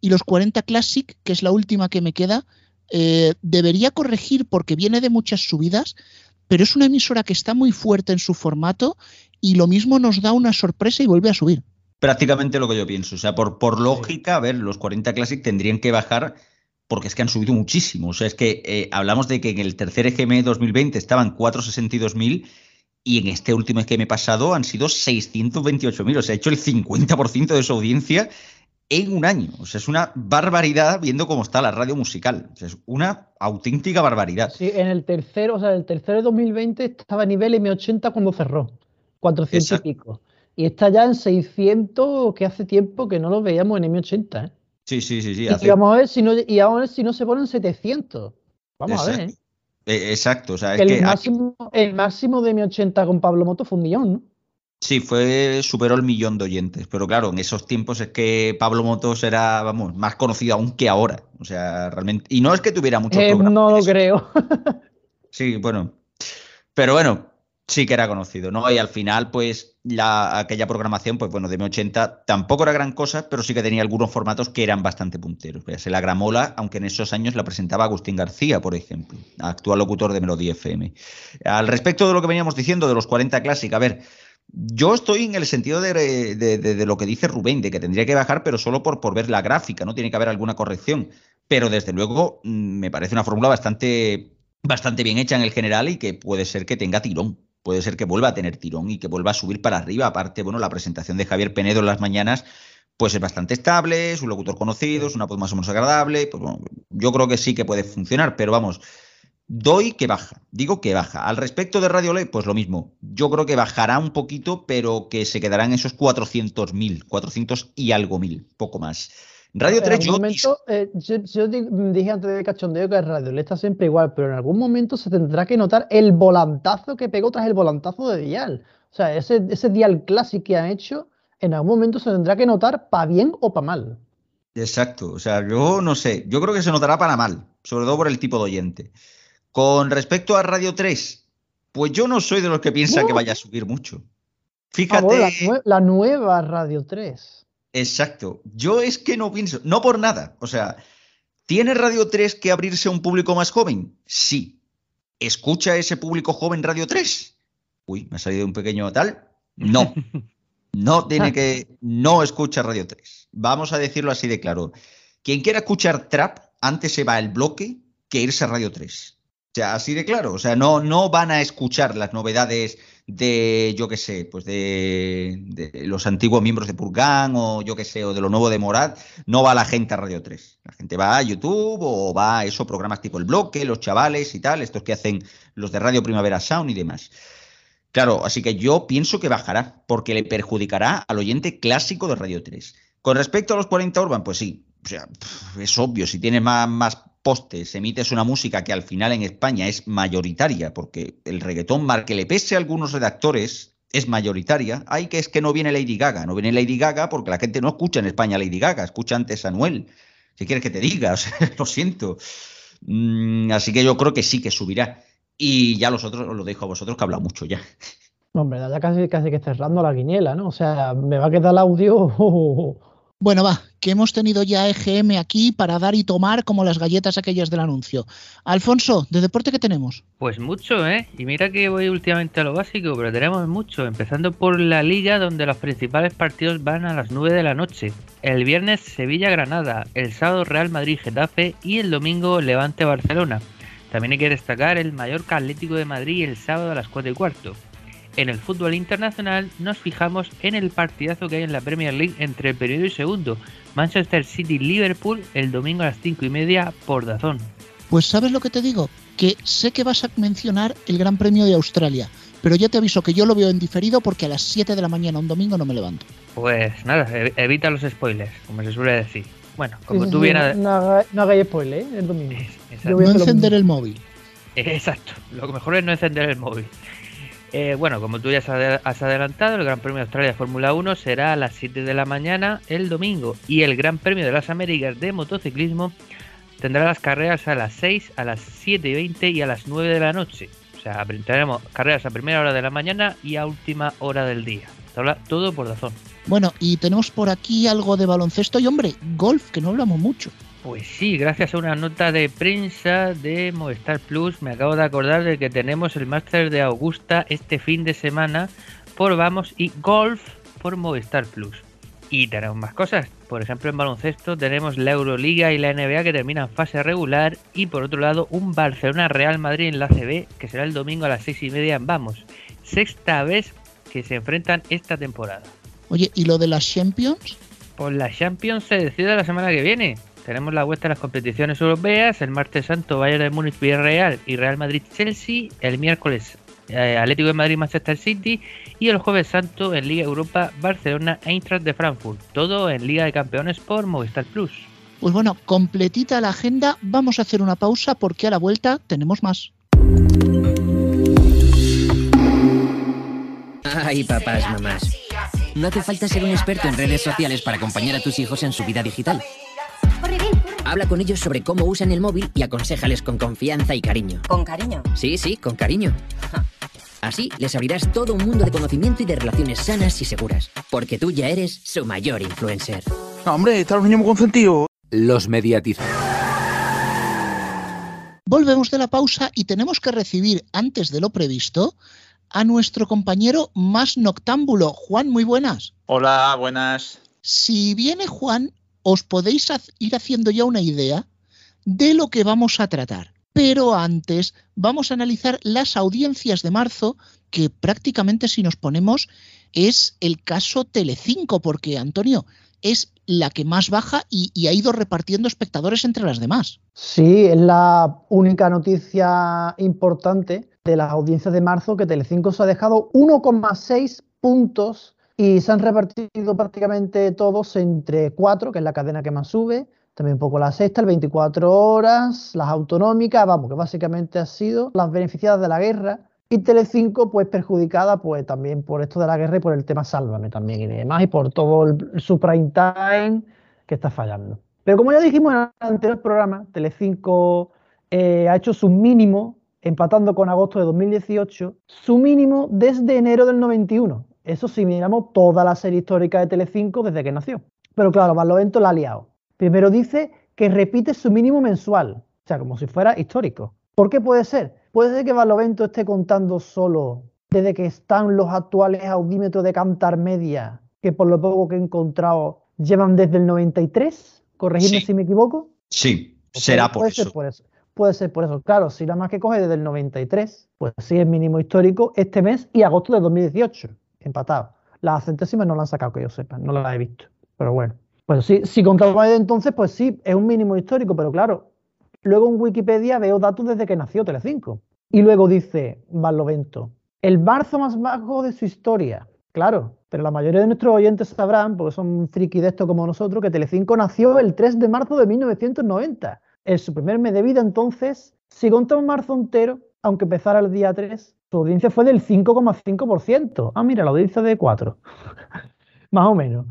Y los 40 Classic, que es la última que me queda, eh, debería corregir porque viene de muchas subidas, pero es una emisora que está muy fuerte en su formato y lo mismo nos da una sorpresa y vuelve a subir. Prácticamente lo que yo pienso. O sea, por, por lógica, a ver, los 40 Classic tendrían que bajar porque es que han subido muchísimo. O sea, es que eh, hablamos de que en el tercer EGM 2020 estaban 462.000 y en este último EGM pasado han sido 628.000. O sea, ha hecho el 50% de su audiencia en un año. O sea, es una barbaridad viendo cómo está la radio musical. O sea, es una auténtica barbaridad. Sí, en el tercero, o sea, el tercero de 2020 estaba a nivel M80 cuando cerró. 400 y pico. Y está ya en 600, que hace tiempo que no lo veíamos en M80. ¿eh? Sí, sí, sí. sí y, vamos a ver si no, y vamos a ver si no se ponen 700. Vamos a ver. ¿eh? E, exacto. O sea, el, máximo, el máximo de M80 con Pablo Moto fue un millón, ¿no? Sí, fue, superó el millón de oyentes, pero claro, en esos tiempos es que Pablo Motos era, vamos, más conocido aún que ahora. O sea, realmente. Y no es que tuviera mucho eh, No lo creo. sí, bueno. Pero bueno, sí que era conocido, ¿no? Y al final, pues, la, aquella programación, pues bueno, de M80 tampoco era gran cosa, pero sí que tenía algunos formatos que eran bastante punteros. Se la gramola, aunque en esos años la presentaba Agustín García, por ejemplo, actual locutor de Melodía FM. Al respecto de lo que veníamos diciendo de los 40 Classic, a ver, yo estoy en el sentido de, lo que dice Rubén, de que tendría que bajar, pero solo por, por ver la gráfica, ¿no? Tiene que haber alguna corrección. Pero desde luego mm, me parece una fórmula bastante, bastante bien hecha en el general y que puede ser que tenga tirón puede ser que vuelva a tener tirón y que vuelva a subir para arriba. Aparte, bueno, la presentación de Javier Penedo en las mañanas, pues es bastante estable, es un locutor conocido, es una voz más o menos agradable. Pues bueno, yo creo que sí que puede funcionar, pero vamos, doy que baja, digo que baja. Al respecto de Radio Ley, pues lo mismo. Yo creo que bajará un poquito, pero que se quedarán esos 400.000, 400 y algo mil, poco más. Radio 3, yo, momento, eh, yo, dije antes de cachondeo que Radio le está siempre igual, pero en algún momento se tendrá que notar el volantazo que pegó tras el volantazo de Dial. O sea, ese, ese Dial clásico que han hecho, en algún momento se tendrá que notar para bien o para mal. Exacto, o sea, yo no sé, yo creo que se notará para mal, sobre todo por el tipo de oyente. Con respecto a Radio 3, pues yo no soy de los que piensa que vaya a subir mucho. Fíjate. la, nueva Radio 3. Exacto. Yo es que no pienso, no por nada. O sea, ¿tiene Radio 3 que abrirse a un público más joven? Sí. ¿Escucha ese público joven Radio 3? Uy, me ha salido un pequeño tal. No. No tiene que. No escucha Radio 3. Vamos a decirlo así de claro. Quien quiera escuchar trap, antes se va al bloque que irse a Radio 3. O sea, así de claro. O sea, no, no van a escuchar las novedades de, yo qué sé, pues de, los antiguos miembros de Purgan o yo qué sé, o de lo nuevo de Morad, no va la gente a Radio 3. La gente va a YouTube o va a esos programas tipo El Bloque, los chavales y tal, estos que hacen los de Radio Primavera Sound y demás. Claro, así que yo pienso que bajará, porque le perjudicará al oyente clásico de Radio 3. Con respecto a los 40 Urban, pues sí, o sea, es obvio, si tienes más, más postes, emites una música que al final en España es mayoritaria, porque el reggaetón, mar que le pese a algunos redactores, es mayoritaria. Hay que es que no viene Lady Gaga. No viene Lady Gaga porque la gente no escucha en España Lady Gaga, escucha antes a Noel. Si quieres que te diga, lo siento. Mm, así que yo creo que sí que subirá. Y ya los otros os lo dejo a vosotros que habla mucho ya. Hombre, ya casi, casi que cerrando la guiniela, ¿no? O sea, me va a quedar el audio. Bueno, va, que hemos tenido ya EGM aquí para dar y tomar como las galletas aquellas del anuncio. Alfonso, ¿de deporte qué tenemos? Pues mucho, ¿eh? Y mira que voy últimamente a lo básico, pero tenemos mucho, empezando por la liga donde los principales partidos van a las 9 de la noche. El viernes Sevilla-Granada, el sábado Real Madrid-Getafe y el domingo Levante-Barcelona. También hay que destacar el Mallorca Atlético de Madrid el sábado a las 4 y cuarto. En el fútbol internacional nos fijamos en el partidazo que hay en la Premier League entre el periodo y segundo, Manchester City-Liverpool el domingo a las 5 y media por Dazón. Pues sabes lo que te digo, que sé que vas a mencionar el Gran Premio de Australia, pero ya te aviso que yo lo veo en diferido porque a las 7 de la mañana un domingo no me levanto. Pues nada, evita los spoilers, como se suele decir. Bueno, como tú bien... No, no hagáis spoilers, ¿eh? el domingo. no encender el móvil. Exacto, lo mejor es no encender el móvil. Eh, bueno, como tú ya has adelantado, el Gran Premio de Australia Fórmula 1 será a las 7 de la mañana el domingo y el Gran Premio de las Américas de motociclismo tendrá las carreras a las 6, a las 7 y 20 y a las 9 de la noche. O sea, tendremos carreras a primera hora de la mañana y a última hora del día. Todo por razón. Bueno, y tenemos por aquí algo de baloncesto y hombre, golf, que no hablamos mucho. Pues sí, gracias a una nota de prensa de Movistar Plus me acabo de acordar de que tenemos el máster de Augusta este fin de semana por Vamos y Golf por Movistar Plus. Y tenemos más cosas. Por ejemplo, en baloncesto tenemos la Euroliga y la NBA que terminan fase regular. Y por otro lado, un Barcelona Real Madrid en la CB que será el domingo a las seis y media en Vamos. Sexta vez que se enfrentan esta temporada. Oye, ¿y lo de las Champions? Pues la Champions se decide la semana que viene. Tenemos la vuelta de las competiciones europeas, el martes santo Bayern de Múnich Villarreal y Real Madrid Chelsea, el miércoles eh, Atlético de Madrid Manchester City y el jueves santo en Liga Europa Barcelona Eintracht de Frankfurt, todo en Liga de Campeones por Movistar Plus. Pues bueno, completita la agenda, vamos a hacer una pausa porque a la vuelta tenemos más. Ay, papás, mamás. No hace falta ser un experto en redes sociales para acompañar a tus hijos en su vida digital. Habla con ellos sobre cómo usan el móvil y aconsejales con confianza y cariño. ¿Con cariño? Sí, sí, con cariño. Así les abrirás todo un mundo de conocimiento y de relaciones sanas y seguras, porque tú ya eres su mayor influencer. hombre, está un niño muy consentido. Los mediatizados. Volvemos de la pausa y tenemos que recibir, antes de lo previsto, a nuestro compañero más noctámbulo. Juan, muy buenas. Hola, buenas. Si viene Juan, os podéis ir haciendo ya una idea de lo que vamos a tratar. Pero antes vamos a analizar las audiencias de marzo, que prácticamente si nos ponemos es el caso Telecinco, porque Antonio es la que más baja y, ha ido repartiendo espectadores entre las demás. Sí, es la única noticia importante de las audiencias de marzo que Telecinco se ha dejado 1,6 puntos y se han repartido prácticamente todos entre cuatro, que es la cadena que más sube, también un poco la sexta, el 24 horas, las autonómicas, vamos, que básicamente han sido las beneficiadas de la guerra. Y Telecinco, pues perjudicada, pues también por esto de la guerra y por el tema Sálvame también y demás, y por todo el, su prime time que está fallando. Pero como ya dijimos en el anterior programa, Telecinco eh, ha hecho su mínimo, empatando con agosto de 2018, su mínimo desde enero del 91. Eso si miramos toda la serie histórica de Telecinco desde que nació. Pero claro, Barlovento la ha liado. Primero dice que repite su mínimo mensual, o sea, como si fuera histórico. ¿Por qué puede ser? Puede ser que Barlovento esté contando solo desde que están los actuales audímetros de Cantar Media, que por lo poco que he encontrado llevan desde el 93. Corregidme si me equivoco. Sí, será por eso. por eso. Puede ser por eso. Claro, si nada más que coge desde el 93, pues sí es mínimo histórico este mes y agosto de 2018 empatado. Las centésimas no la han sacado, que yo sepa, no las he visto. Pero bueno, pues sí, si contamos entonces, pues sí, es un mínimo histórico, pero claro, luego en Wikipedia veo datos desde que nació Telecinco. Y luego dice Barlovento, el marzo más bajo de su historia. Claro, pero la mayoría de nuestros oyentes sabrán, porque son friki de esto como nosotros, que Telecinco nació el 3 de marzo de 1990. En su primer mes de vida, entonces, si contamos marzo entero, aunque empezara el día 3, su audiencia fue del 5,5%. Ah, mira, la audiencia de 4. Más o menos.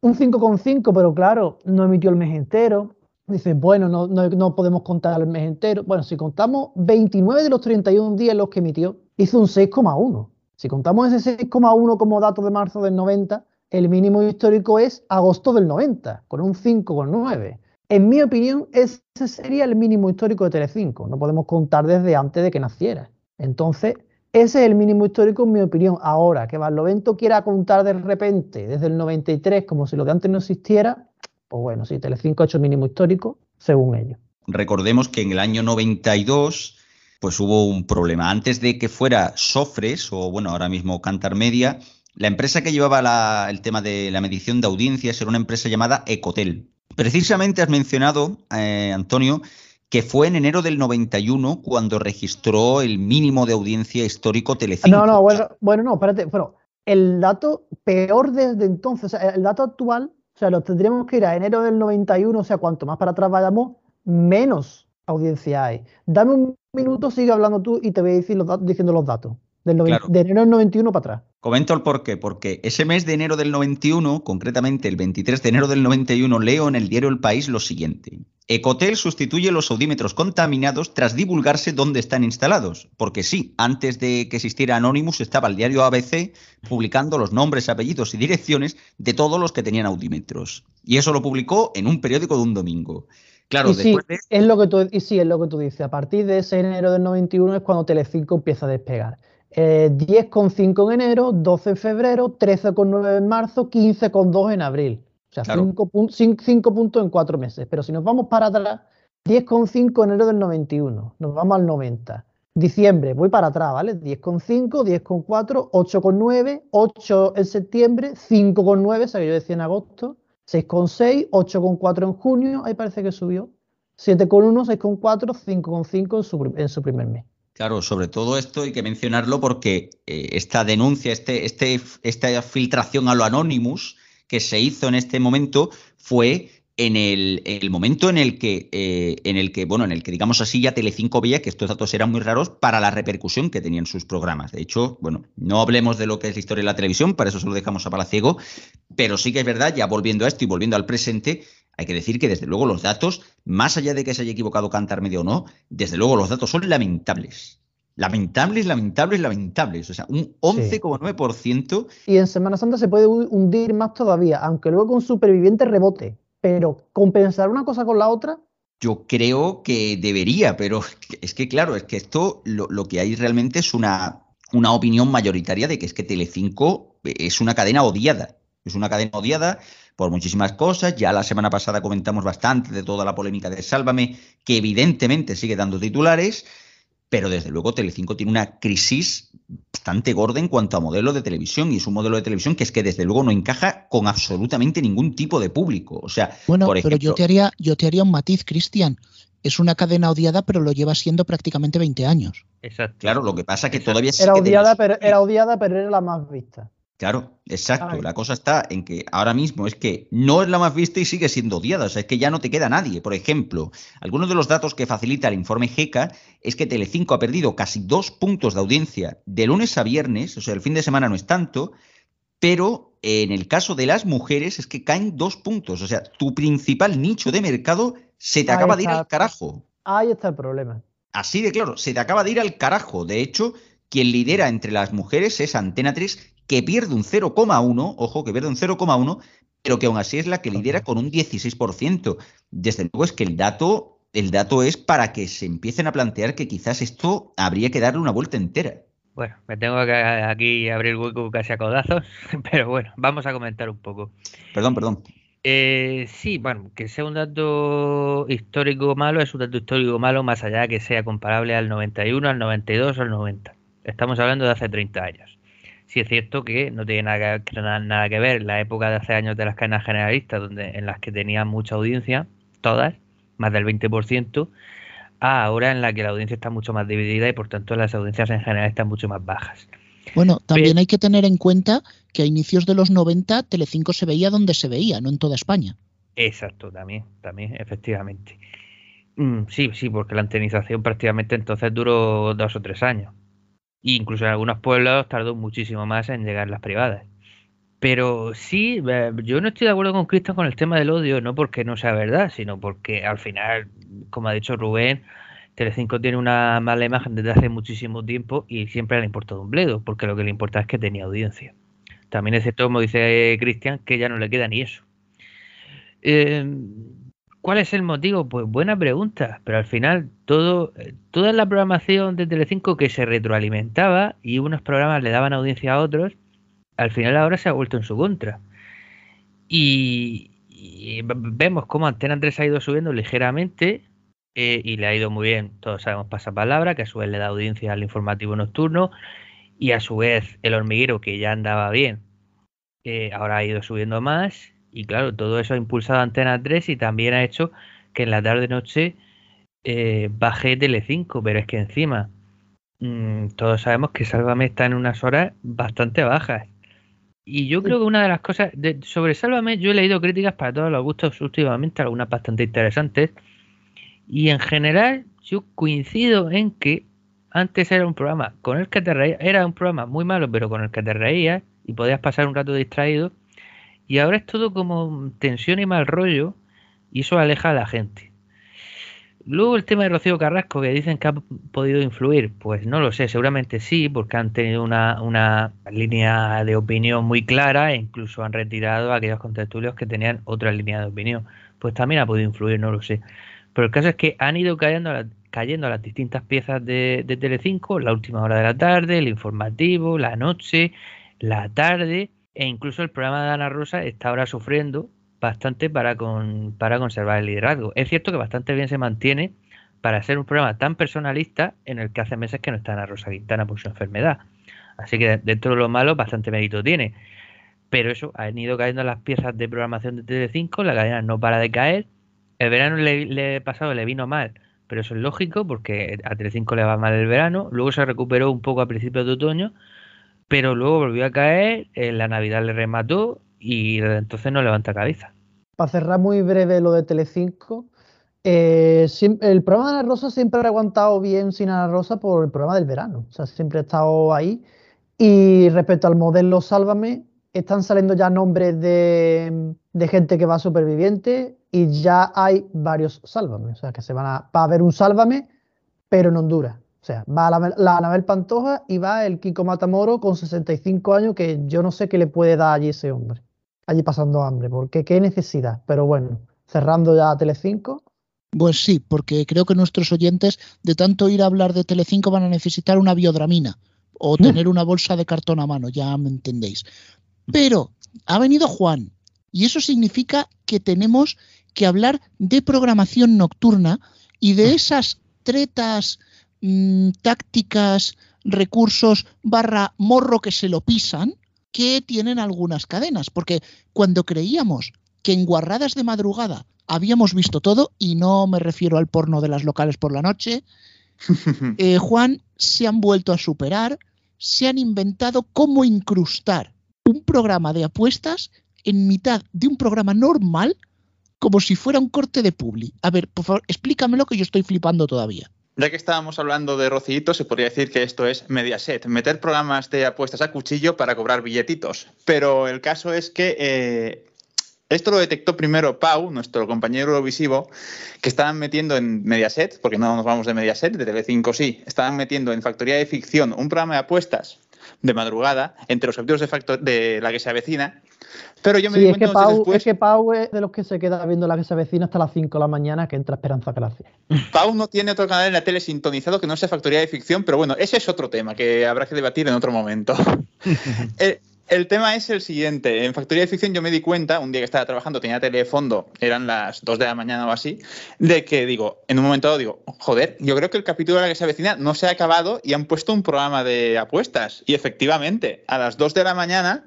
Un 5,5, pero claro, no emitió el mes entero. Dice, bueno, no, no, podemos contar el mes entero. Bueno, si contamos 29 de los 31 días los que emitió, hizo un 6,1. Si contamos ese 6,1 como dato de marzo del 90, el mínimo histórico es agosto del 90, con un 5,9. En mi opinión, ese sería el mínimo histórico de Telecinco. No podemos contar desde antes de que naciera. Entonces, ese es el mínimo histórico en mi opinión. Ahora, que Barlovento quiera contar de repente desde el 93 como si lo de antes no existiera, pues bueno, sí, Telecinco ha hecho mínimo histórico, según ellos. Recordemos que en el año 92 pues hubo un problema. Antes de que fuera Sofres, o bueno, ahora mismo Cantar Media, la empresa que llevaba el tema de la medición de audiencias era una empresa llamada Ecotel. Precisamente has mencionado, eh, Antonio, que fue en enero del 91 cuando registró el mínimo de audiencia histórico Telecinco. No, no, bueno, bueno no, espérate, bueno, el dato peor desde entonces, el dato actual, o sea, lo tendríamos que ir a enero del 91, o sea, cuanto más para atrás vayamos, menos audiencia hay. Dame un minuto, sigue hablando tú y te voy a decir los diciendo los datos. Del De enero del 91 para atrás. Comento el por qué. Porque ese mes de enero del 91, concretamente el 23 de enero del 91, leo en el diario El País lo siguiente. Ecotel sustituye los audímetros contaminados tras divulgarse dónde están instalados. Porque sí, antes de que existiera Anonymous estaba el diario ABC publicando los nombres, apellidos y direcciones de todos los que tenían audímetros. Y eso lo publicó en un periódico de un domingo. Claro, y sí, es lo que tú, y sí, es lo que tú dices. A partir de ese enero del 91 es cuando Telecinco empieza a despegar. Eh, 10,5 en enero, 12 en febrero, 13,9 en marzo, 15,2 en abril. O sea, 5 puntos en 4 meses. Pero si nos vamos para atrás, 10,5 en enero del 91, nos vamos al 90. Diciembre, voy para atrás, ¿vale? 10,5, 10,4, 8,9, 8 en septiembre, 5,9, o sea que yo decía en agosto, 6,6, 8,4 en junio, ahí parece que subió. 7,1, 6,4, 5,5 en su, en su primer mes. Claro, sobre todo esto hay que mencionarlo porque eh, esta denuncia, este, este, esta filtración a lo Anonymous que se hizo en este momento fue en el, momento en el que, eh, en el que, bueno, en el que digamos así ya Telecinco veía que estos datos eran muy raros para la repercusión que tenían sus programas. De hecho, bueno, no hablemos de lo que es la historia de la televisión, para eso se lo dejamos a Palaciego, pero sí que es verdad, ya volviendo a esto y volviendo al presente, hay que decir que desde luego los datos, más allá de que se haya equivocado Cantar Medio o no, desde luego los datos son lamentables. Lamentables, lamentables, lamentables. O sea, un 11,9%. Y en Semana Santa se puede hundir más todavía, aunque luego con superviviente rebote. Pero compensar una cosa con la otra. Yo creo que debería, pero es que claro, es que esto lo, que hay realmente es una, una opinión mayoritaria de que es que Telecinco es una cadena odiada. Es una cadena odiada por muchísimas cosas. Ya la semana pasada comentamos bastante de toda la polémica de Sálvame, que evidentemente sigue dando titulares pero desde luego Telecinco tiene una crisis bastante gorda en cuanto a modelo de televisión y es un modelo de televisión que es que desde luego no encaja con absolutamente ningún tipo de público. O sea, bueno, pero yo te haría yo te haría un matiz, Cristian. Es una cadena odiada, pero lo lleva siendo prácticamente 20 años. Exacto. Claro, lo que pasa es que todavía era odiada, pero era odiada, pero era la más vista. Claro, exacto. La cosa está en que ahora mismo es que no es la más vista y sigue siendo odiada. O sea, es que ya no te queda nadie. Por ejemplo, algunos de los datos que facilita el informe GECA es que Telecinco ha perdido casi dos puntos de audiencia de lunes a viernes, o sea, el fin de semana no es tanto, pero en el caso de las mujeres es que caen dos puntos. O sea, tu principal nicho de mercado se te acaba de ir al carajo. Ahí está el problema. Así de claro, se te acaba de ir al carajo. De hecho, quien lidera entre las mujeres es Antena 3 que pierde un 0,1, ojo, que pierde un 0,1, pero que aún así es la que lidera con un 16%. Desde luego es que el dato, el dato es para que se empiecen a plantear que quizás esto habría que darle una vuelta entera. Bueno, me tengo que aquí abrir hueco casi a codazos, pero bueno, vamos a comentar un poco. Perdón, perdón. Eh, sí, bueno, que sea un dato histórico malo es un dato histórico malo más allá que sea comparable al 91, al 92 o al 90. Estamos hablando de hace 30 años sí es cierto que no tiene nada que, nada que ver la época de hace años de las cadenas generalistas, donde, en las que tenían mucha audiencia, todas, más del 20%, a ahora en la que la audiencia está mucho más dividida y por tanto las audiencias en general están mucho más bajas. Bueno, también hay que tener en cuenta que a inicios de los 90 Telecinco se veía donde se veía, no en toda España. Exacto, también, también, efectivamente. Mm, sí, sí, porque la antenización prácticamente entonces duró dos o tres años incluso en algunos pueblos tardó muchísimo más en llegar las privadas. Pero sí, eh, yo no estoy de acuerdo con Cristian con el tema del odio, no porque no sea verdad, sino porque al final, como ha dicho Rubén, Telecinco tiene una mala imagen desde hace muchísimo tiempo y siempre le ha un bledo, porque lo que le importa es que tenía audiencia. También es cierto, como dice Cristian, que ya no le queda ni eso. Eh, ¿Cuál es el motivo? Pues buena pregunta, pero al final toda la programación de Telecinco que se retroalimentaba y unos programas le daban audiencia a otros, al final ahora se ha vuelto en su contra. Y, vemos cómo Antena 3 ha ido subiendo ligeramente eh, y le ha ido muy bien, todos sabemos pasapalabra, que a su vez le da audiencia al informativo nocturno y a su vez el hormiguero, que ya andaba bien, ahora ha ido subiendo más y claro, todo eso ha impulsado Antena 3 y también ha hecho que en la tarde-noche eh, baje Tele5, pero es que encima mm, todos sabemos que Sálvame está en unas horas bastante bajas. Y yo creo que una de las cosas sobre Sálvame, yo he leído críticas para todos los gustos últimamente, algunas bastante interesantes. Y en general, yo coincido en que antes era un programa con el que te reías, era un programa muy malo, pero con el que te reías y podías pasar un rato distraído. Y ahora es todo como tensión y mal rollo y eso aleja a la gente. Luego el tema de Rocío Carrasco, que dicen que ha podido influir, pues no lo sé, seguramente sí, porque han tenido una, una línea de opinión muy clara e incluso han retirado a aquellos contestulios que tenían otra línea de opinión. Pues también ha podido influir, no lo sé. Pero el caso es que han ido cayendo a, cayendo las distintas piezas de, de Telecinco, la última hora de la tarde, el informativo, la noche, la tarde, e incluso el programa de Ana Rosa está ahora sufriendo bastante para, con, para conservar el liderazgo. Es cierto que bastante bien se mantiene para ser un programa tan personalista en el que hace meses que no está Ana Rosa Quintana por su enfermedad. Así que dentro de lo malo bastante mérito tiene. Pero eso, han ido cayendo las piezas de programación de TV5, la cadena no para de caer. El verano le, le pasado le vino mal, pero eso es lógico porque a Telecinco le va mal el verano. Luego se recuperó un poco a principios de otoño pero luego volvió a caer, en la Navidad le remató y desde entonces no levanta cabeza. Para cerrar muy breve lo de Telecinco, eh, el programa de Ana Rosa siempre ha aguantado bien sin Ana Rosa por el programa del verano, o sea, siempre ha estado ahí. Y respecto al modelo Sálvame, están saliendo ya nombres de, gente que va superviviente y ya hay varios Sálvame, o sea, que se van a, va a haber un Sálvame, pero en Honduras. O sea, va la, la Anabel Pantoja y va el Kiko Matamoro con 65 años, que yo no sé qué le puede dar allí ese hombre. Allí pasando hambre, porque qué necesidad. Pero bueno, cerrando ya Telecinco. Pues sí, porque creo que nuestros oyentes, de tanto ir a hablar de Telecinco, van a necesitar una biodramina o mm. tener una bolsa de cartón a mano, ya me entendéis. Pero ha venido Juan, y eso significa que tenemos que hablar de programación nocturna y de mm. esas tretas Mm, tácticas, recursos barra morro que se lo pisan que tienen algunas cadenas. Porque cuando creíamos que en guarradas de madrugada habíamos visto todo, y no me refiero al porno de las locales por la noche, eh, Juan, se han vuelto a superar, se han inventado cómo incrustar un programa de apuestas en mitad de un programa normal como si fuera un corte de publi. A ver, por favor, explícamelo que yo estoy flipando todavía. Ya que estábamos hablando de Rocito, se podría decir que esto es Mediaset, meter programas de apuestas a cuchillo para cobrar billetitos. Pero el caso es que eh, esto lo detectó primero Pau, nuestro compañero Eurovisivo, que estaban metiendo en Mediaset, porque no nos vamos de Mediaset, de Telecinco sí, estaban metiendo en Factoría de Ficción un programa de apuestas de madrugada entre los capítulos de, de la que se avecina pero yo me sí, es que, Pau, es que Pau es de los que se queda viendo la que se avecina hasta las 5 de la mañana que entra Esperanza Gracia. Pau no tiene otro canal en la tele sintonizado que no sea Factoría de Ficción, pero bueno, ese es otro tema que habrá que debatir en otro momento. Eh, el, tema es el siguiente. En Factoría de Ficción yo me di cuenta, un día que estaba trabajando, tenía tele de fondo, eran las 2 de la mañana o así, de que digo, en un momento dado digo, joder, yo creo que el capítulo de la que se avecina no se ha acabado y han puesto un programa de apuestas. Y efectivamente, a las 2 de la mañana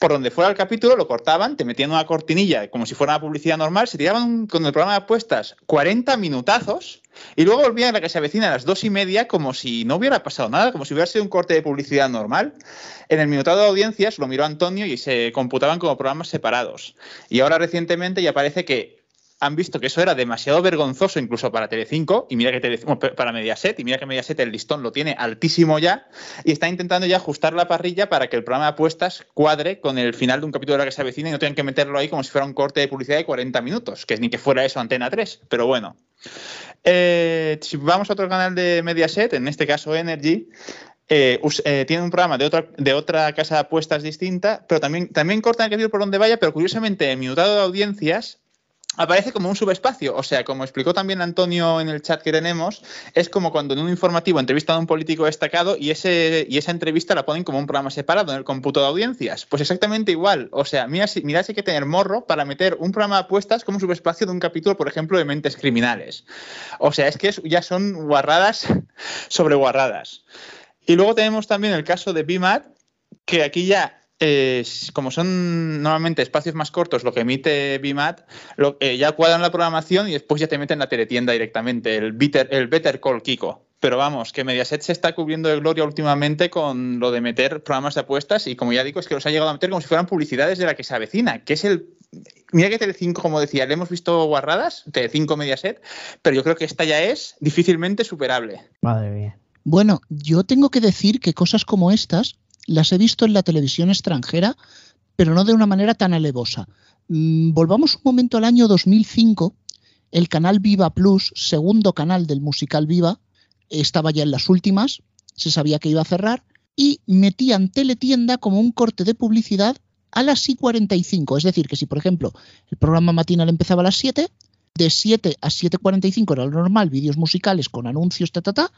por donde fuera el capítulo, lo cortaban, te metían una cortinilla como si fuera una publicidad normal, se tiraban con el programa de apuestas 40 minutazos y luego volvían a la que se avecina a las dos y media como si no hubiera pasado nada, como si hubiera sido un corte de publicidad normal. En el minutado de audiencias lo miró Antonio y se computaban como programas separados. Y ahora recientemente ya parece que han visto que eso era demasiado vergonzoso incluso para Telecinco y mira que para Mediaset y mira que Mediaset el listón lo tiene altísimo ya y está intentando ya ajustar la parrilla para que el programa de apuestas cuadre con el final de un capítulo de la que se avecina y no tengan que meterlo ahí como si fuera un corte de publicidad de 40 minutos, que ni que fuera eso Antena 3, pero bueno. Eh, si vamos a otro canal de Mediaset, en este caso Energy, eh, eh, tiene un programa de otra, de otra casa de apuestas distinta, pero también, también cortan el capítulo por donde vaya, pero curiosamente en minutado de audiencias aparece como un subespacio. O sea, como explicó también Antonio en el chat que tenemos, es como cuando en un informativo entrevistan a un político destacado y, ese, y esa entrevista la ponen como un programa separado en el cómputo de audiencias. Pues exactamente igual. O sea, mira, mira si hay que tener morro para meter un programa de apuestas como subespacio de un capítulo, por ejemplo, de mentes criminales. O sea, es que ya son guarradas sobre guarradas. Y luego tenemos también el caso de BIMAT, que aquí ya como son normalmente espacios más cortos lo que emite BIMAT, lo, eh, ya cuadran la programación y después ya te meten la teletienda directamente, el, better, el Better Call Kiko. Pero vamos, que Mediaset se está cubriendo de gloria últimamente con lo de meter programas de apuestas y como ya digo, es que los ha llegado a meter como si fueran publicidades de la que se avecina, que es el... Mira que Telecinco, como decía, le hemos visto guarradas, Telecinco Mediaset, pero yo creo que esta ya es difícilmente superable. Madre mía. Bueno, yo tengo que decir que cosas como estas las he visto en la televisión extranjera, pero no de una manera tan alevosa. Mm, volvamos un momento al año 2005. El canal Viva Plus, segundo canal del musical Viva, estaba ya en las últimas, se sabía que iba a cerrar, y metían teletienda como un corte de publicidad a las y 45. Es decir, que si, por ejemplo, el programa matinal empezaba a las 7, de 7 a 7.45 era lo normal, vídeos musicales con anuncios, ta, ta, ta,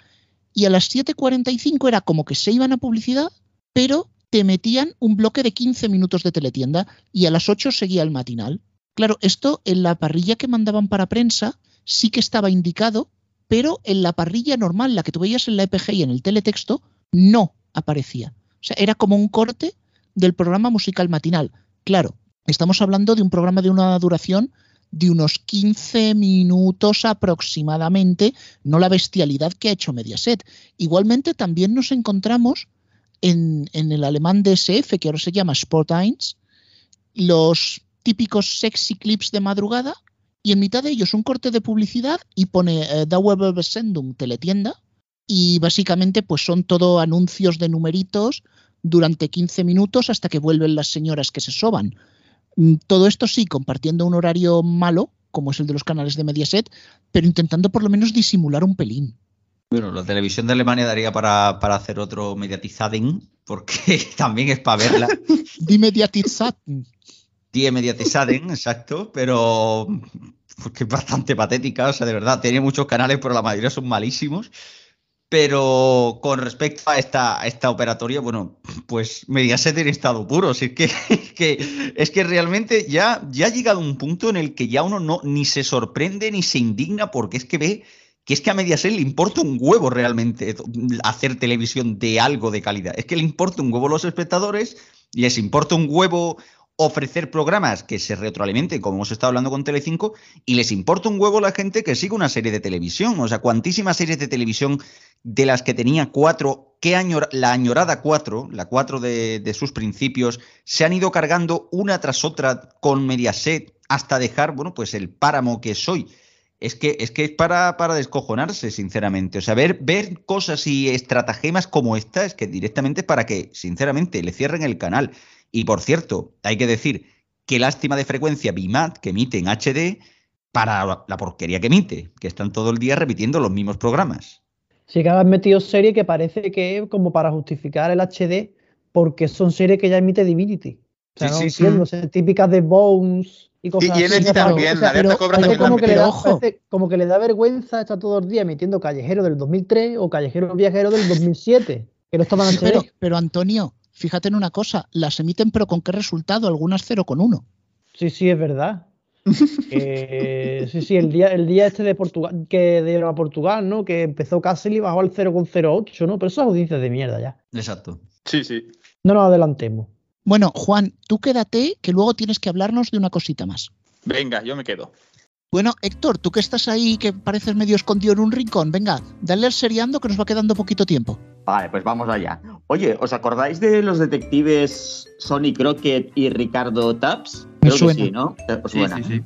y a las 7.45 era como que se iban a publicidad, pero te metían un bloque de 15 minutos de teletienda y a las 8 seguía el matinal. Claro, esto en la parrilla que mandaban para prensa sí que estaba indicado, pero en la parrilla normal, la que tú veías en la EPG y en el teletexto, no aparecía. O sea, era como un corte del programa musical matinal. Claro, estamos hablando de un programa de una duración de unos 15 minutos aproximadamente, no la bestialidad que ha hecho Mediaset. Igualmente también nos encontramos en, el alemán DSF, que ahora se llama Sportines, los típicos sexy clips de madrugada y en mitad de ellos un corte de publicidad y pone eh, Dauer Sendung teletienda y básicamente pues son todo anuncios de numeritos durante 15 minutos hasta que vuelven las señoras que se soban. Mm, todo esto sí, compartiendo un horario malo, como es el de los canales de Mediaset, pero intentando por lo menos disimular un pelín. Bueno, la televisión de Alemania daría para, hacer otro Mediatizaden, porque también es para verla. Die Mediatizaden. Die Mediatizaden, exacto, pero porque es bastante patética, o sea, de verdad, tiene muchos canales, pero la mayoría son malísimos. Pero con respecto a esta, esta operatoria, bueno, pues Mediaset en estado puro. es que, que, es que realmente ya, ya ha llegado un punto en el que ya uno no ni se sorprende ni se indigna porque es que ve que es que a Mediaset le importa un huevo realmente hacer televisión de algo de calidad. Es que le importa un huevo a los espectadores, les importa un huevo ofrecer programas que se retroalimenten, como hemos estado hablando con Telecinco, y les importa un huevo a la gente que siga una serie de televisión. O sea, cuantísimas series de televisión de las que tenía cuatro, la añorada cuatro, la cuatro de, de sus principios, se han ido cargando una tras otra con Mediaset hasta dejar, bueno, pues el páramo que soy es que es, que es para, para descojonarse, sinceramente. O sea, ver, ver cosas y estratagemas como esta es que directamente para que, sinceramente, le cierren el canal. Y por cierto, hay que decir qué lástima de frecuencia BIMAT que emite en HD para la porquería que emite, que están todo el día repitiendo los mismos programas. Sí que han metido series que parece que es como para justificar el HD, porque son series que ya emite Divinity. O sea, sí, no sí, típicas de Bones, y cosas y, y también, pero, cobra también como, que le da, como que le da vergüenza estar todo el día emitiendo Callejero del 2003 o Callejero Viajero del 2007, que no estaban pero, pero Antonio, fíjate en una cosa, las emiten pero con qué resultado, algunas 0,1. Sí, sí, es verdad. sí, sí, el día, el día este de Portugal, que de Portugal, ¿no? Que empezó casi y bajó al 0,08, ¿no? Pero esas audiencias de mierda ya. Exacto. Sí, sí. No nos adelantemos. Bueno, Juan, tú quédate, que luego tienes que hablarnos de una cosita más. Venga, yo me quedo. Bueno, Héctor, tú que estás ahí, que pareces medio escondido en un rincón, venga, dale al seriando que nos va quedando poquito tiempo. Vale, pues vamos allá. Oye, ¿os acordáis de los detectives Sonny Crockett y Ricardo Taps? Creo que sí, ¿no?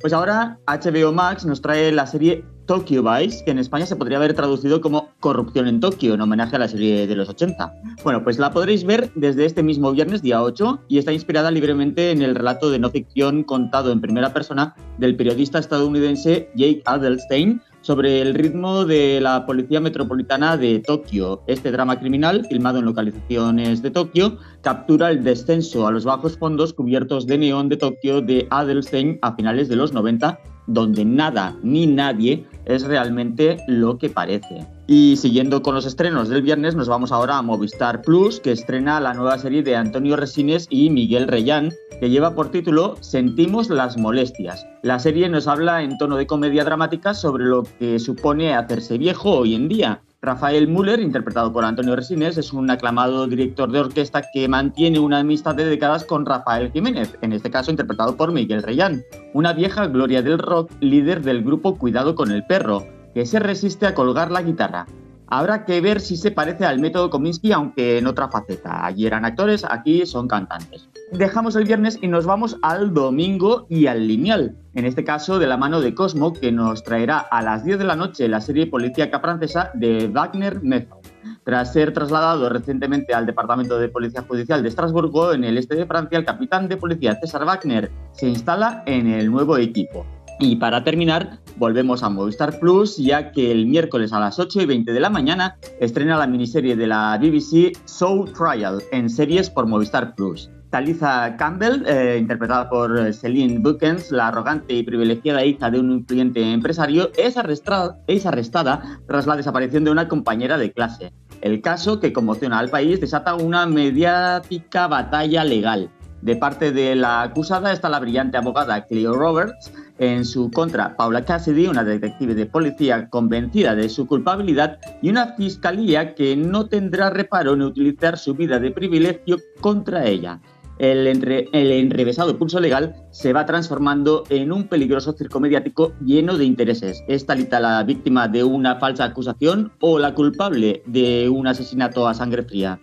Pues ahora HBO Max nos trae la serie Tokyo Vice, que en España se podría haber traducido como Corrupción en Tokio, en homenaje a la serie de los 80. Bueno, pues la podréis ver desde este mismo viernes, día 8, y está inspirada libremente en el relato de no ficción contado en primera persona del periodista estadounidense Jake Adelstein sobre el ritmo de la Policía Metropolitana de Tokio. Este drama criminal, filmado en localizaciones de Tokio, captura el descenso a los bajos fondos cubiertos de neón de Tokio de Adelstein a finales de los 90 donde nada ni nadie es realmente lo que parece. Y siguiendo con los estrenos del viernes, nos vamos ahora a Movistar Plus, que estrena la nueva serie de Antonio Resines y Miguel Reyán, que lleva por título Sentimos las molestias. La serie nos habla en tono de comedia dramática sobre lo que supone hacerse viejo hoy en día Rafael Müller, interpretado por Antonio Resines, es un aclamado director de orquesta que mantiene una amistad de décadas con Rafael Jiménez, en este caso interpretado por Miguel Reyán, una vieja gloria del rock, líder del grupo Cuidado con el Perro, que se resiste a colgar la guitarra. Habrá que ver si se parece al método Kominsky, aunque en otra faceta. Allí eran actores, aquí son cantantes. Dejamos el viernes y nos vamos al domingo y al lineal. En este caso, de la mano de Cosmo, que nos traerá a las 10 de la noche la serie policíaca francesa de Wagner Method. Tras ser trasladado recientemente al Departamento de Policía Judicial de Estrasburgo, en el este de Francia, el capitán de policía César Wagner se instala en el nuevo equipo. Y para terminar, volvemos a Movistar Plus, ya que el miércoles a las 8 y 20 de la mañana estrena la miniserie de la BBC Soul Trial en series por Movistar Plus. Taliza Campbell, eh, interpretada por Celine Bookens, la arrogante y privilegiada hija de un influyente empresario, es arrestada, es arrestada tras la desaparición de una compañera de clase. El caso, que conmociona al país, desata una mediática batalla legal. De parte de la acusada está la brillante abogada Cleo Roberts, en su contra, Paula Cassidy, una detective de policía convencida de su culpabilidad, y una fiscalía que no tendrá reparo en utilizar su vida de privilegio contra ella. El, el enrevesado pulso legal se va transformando en un peligroso circo mediático lleno de intereses. ¿Es Talita la víctima de una falsa acusación o la culpable de un asesinato a sangre fría?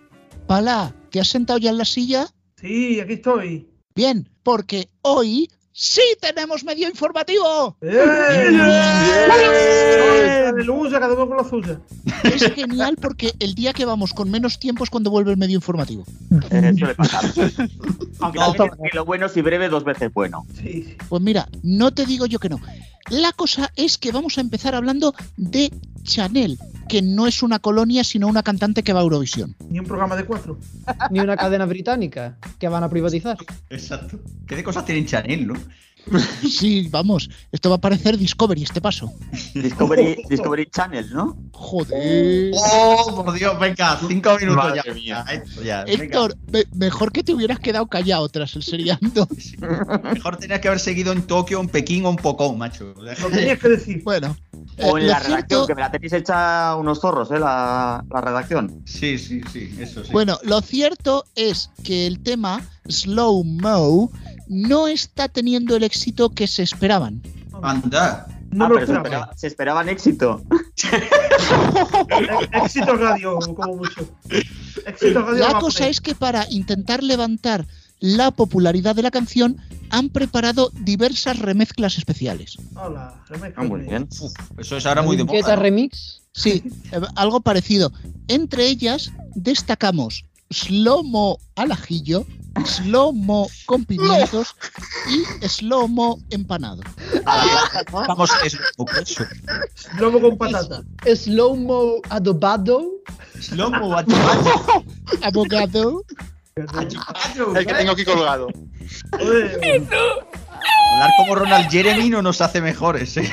Pala, ¿te has sentado ya en la silla? Sí, aquí estoy. Bien, porque hoy ¡Sí tenemos medio informativo! ¡Eh! cada uno con la suya. Es genial porque el día que vamos con menos tiempo es cuando vuelve el medio informativo. Eh, suele pasar. Aunque lo bueno si breve dos veces bueno. Sí. Pues mira, no te digo yo que no. La cosa es que vamos a empezar hablando de Chanel, que no es una colonia, sino una cantante que va a Eurovisión. Ni un programa de cuatro. Ni una cadena británica que van a privatizar. Exacto. ¿Qué de cosas tienen Chanel, no? Sí, vamos, esto va a parecer Discovery este paso. Discovery, Discovery Channel, ¿no? Joder. Oh, por Dios, venga, cinco minutos Madre ya. mía. Esto ya. Héctor, me- mejor que te hubieras quedado callado tras el seriando. Mejor tenías que haber seguido en Tokio, en Pekín o en Pocón, macho. Lo tenías que decir. Bueno, O eh, en la redacción, que me la tenéis hecha unos zorros, ¿eh? La, la redacción. Sí, sí, sí, eso sí. Bueno, lo cierto es que el tema Slow Mo no está teniendo el éxito que se esperaban. Anda. No ah, lo pero se, esperaba. se esperaban éxito. Éxito radio, como mucho. Éxito radio. La cosa es que para intentar levantar la popularidad de la canción han preparado diversas remezclas especiales. Hola, remezcla. Ah, muy bien. Uf, eso es ahora muy de ¿Qué moda. ¿no? remix? Sí, eh, algo parecido. Entre ellas destacamos Slow Mo al ajillo, Slow Mo con pimientos y Slow Mo empanado. Vamos, es eso. Lobo con patata. Slow mo adobado. Slow-mo, achupacho, Abogado. achupacho. El que tengo aquí colgado. Hablar como Ronald Jeremy no nos hace mejores, ¿eh?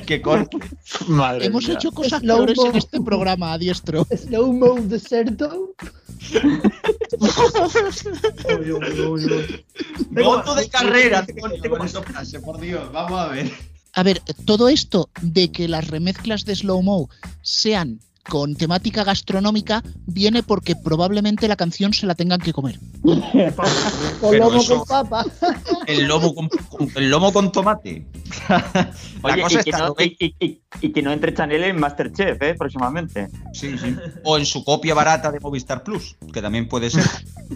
que corte. Madre Hemos mía. hecho cosas Slow peores mo. en este programa, a diestro. Slow mo deserto. Uy, uy, uy. Voto de carrera, con esa frase, por Dios. Vamos a ver. A ver, todo esto de que las remezclas de Slow Mo sean con temática gastronómica viene porque probablemente la canción se la tengan que comer. Con lomo eso- con papa. El lomo con, con- el lomo con tomate. La Oye, cosa y, que no, y, y- y- y que no entre Chanel en Masterchef, ¿eh? Próximamente. Sí, sí. O en su copia barata de Movistar Plus, que también puede ser.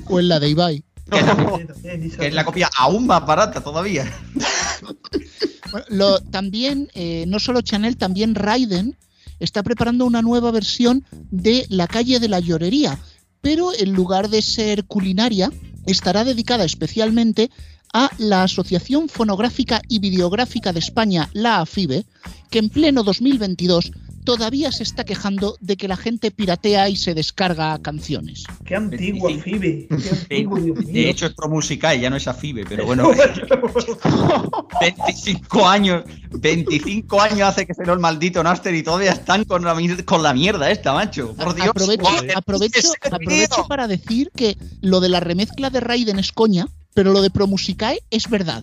O en la de Ibai. Que, también- dice que es la copia aún más barata todavía. Bueno, lo- también, eh, no solo Chanel, también Raiden está preparando una nueva versión de La calle de la llorería, pero en lugar de ser culinaria, estará dedicada especialmente a la Asociación Fonográfica y Videográfica de España, la AFIBE, que en pleno 2022 todavía se está quejando de que la gente piratea y se descarga canciones. Qué antiguo, Fibe. De hecho es Promusicae, ya no es Afibe, pero bueno. 25 años, 25 años hace que se el maldito Naster y todavía están con la, mier- con la mierda esta, macho. Por Dios. Aprovecho, Joder, aprovecho, aprovecho para decir que lo de la remezcla de Raiden es coña, pero lo de Promusicae es verdad.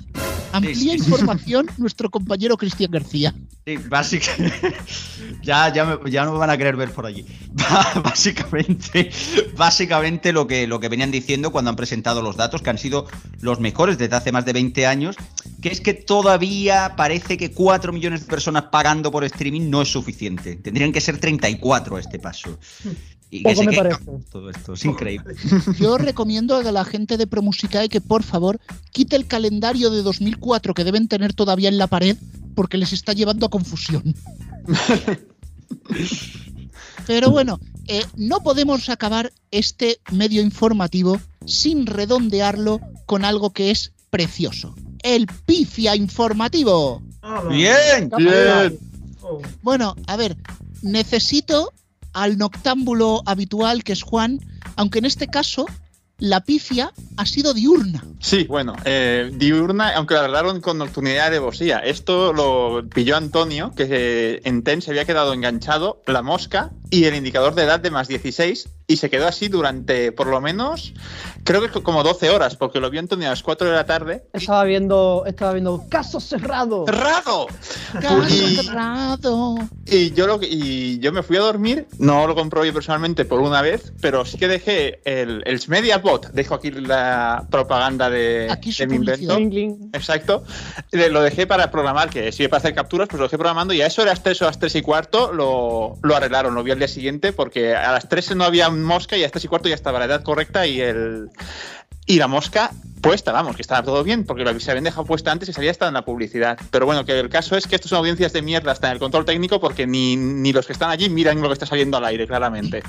Amplía sí, sí. información nuestro compañero Cristian García. Sí, básicamente. ya, ya, me- ya no me van a querer ver por allí. Básicamente, básicamente lo que, lo que venían diciendo cuando han presentado los datos, que han sido los mejores desde hace más de 20 años, que es que todavía parece que 4 millones de personas pagando por streaming no es suficiente. Tendrían que ser 34 a este paso. Y que Poco se me parece. todo esto, es increíble. Yo recomiendo a la gente de Promusicae que por favor quite el calendario de 2004 que deben tener todavía en la pared porque les está llevando a confusión. Pero bueno, eh, no podemos acabar este medio informativo sin redondearlo con algo que es precioso. El pifia informativo. Bien, Bien. Bueno, a ver, necesito al noctámbulo habitual que es Juan, aunque en este caso la pifia ha sido diurna. Sí, bueno, eh, diurna, aunque la arreglaron con nocturnidad y alevosía. Esto lo pilló Antonio, que eh, en TEN se había quedado enganchado la mosca y el indicador de edad de más 16 y se quedó así durante por lo menos, creo que como 12 horas, porque lo vio Antonio a las 4 de la tarde. Estaba viendo, estaba viendo caso cerrado. ¡Cerrado! Caso Y- cerrado. Y yo, lo, y yo me fui a dormir, no lo comprobé personalmente por una vez, pero sí que dejé el, el MediaBot, dejo aquí la propaganda de, Aquí de mi invento. Exacto. Lo dejé para programar, que sirve para hacer capturas, pues lo dejé programando y a eso de las 3 o las 3 y cuarto lo, lo arreglaron, lo vi día siguiente, porque a las 3 no había mosca y a las 3 y cuarto ya estaba la edad correcta y el y la mosca puesta, vamos, que estaba todo bien, porque lo se habían dejado puesta antes y salía hasta en la publicidad. Pero bueno, que el caso es que estas son audiencias de mierda hasta en el control técnico, porque ni, ni los que están allí miran lo que está saliendo al aire, claramente.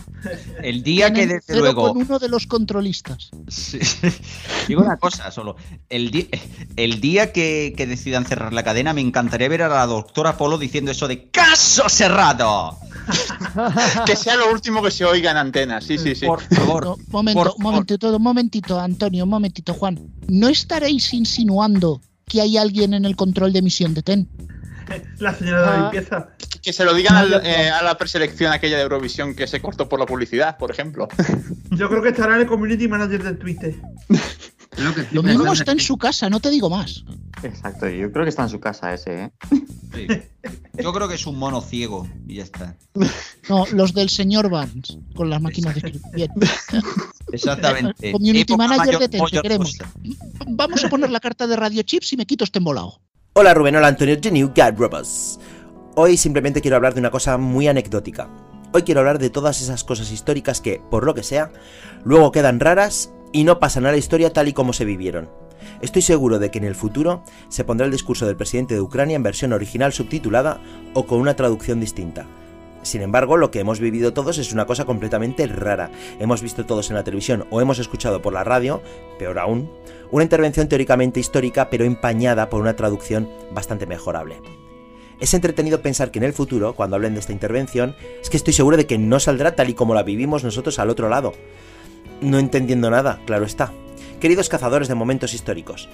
El día que desde luego. con uno de los controlistas. Sí. Digo una cosa solo. El, di- el día que, que decidan cerrar la cadena, me encantaría ver a la doctora Polo diciendo eso de ¡Caso cerrado! que sea lo último que se oiga en antena, sí, sí, sí. Por favor. No, momento, por un momentito, un momentito, Antonio, un momentito, Juan. ¿No estaréis insinuando que hay alguien en el control de emisión de TEN? La señora de la Ah. limpieza. Que se lo digan al- eh, a la preselección aquella de Eurovisión que se cortó por la publicidad, por ejemplo. Yo creo que estará en el community manager del Twitter. Lo mismo está en su casa, no te digo más. Exacto, yo creo que está en su casa ese, ¿eh? Sí. Yo creo que es un mono ciego y ya está. No, los del señor Vance, con las máquinas de escribir. Bien. Exactamente. Community Época manager mayor- de TEN, te mayor queremos. cosa. Vamos a poner la carta de Radio Chips y me quito este embolado. Hola Rubén, hola Antonio, God Robots. Hoy simplemente quiero hablar de una cosa muy anecdótica. Hoy quiero hablar de todas esas cosas históricas que, por lo que sea, luego quedan raras y no pasan a la historia tal y como se vivieron. Estoy seguro de que en el futuro se pondrá el discurso del presidente de Ucrania en versión original subtitulada o con una traducción distinta. Sin embargo, lo que hemos vivido todos es una cosa completamente rara. Hemos visto todos en la televisión o hemos escuchado por la radio, peor aún, una intervención teóricamente histórica pero empañada por una traducción bastante mejorable. Es entretenido pensar que en el futuro, cuando hablen de esta intervención, es que estoy seguro de que no saldrá tal y como la vivimos nosotros al otro lado. No entendiendo nada, claro está. Queridos cazadores de momentos históricos,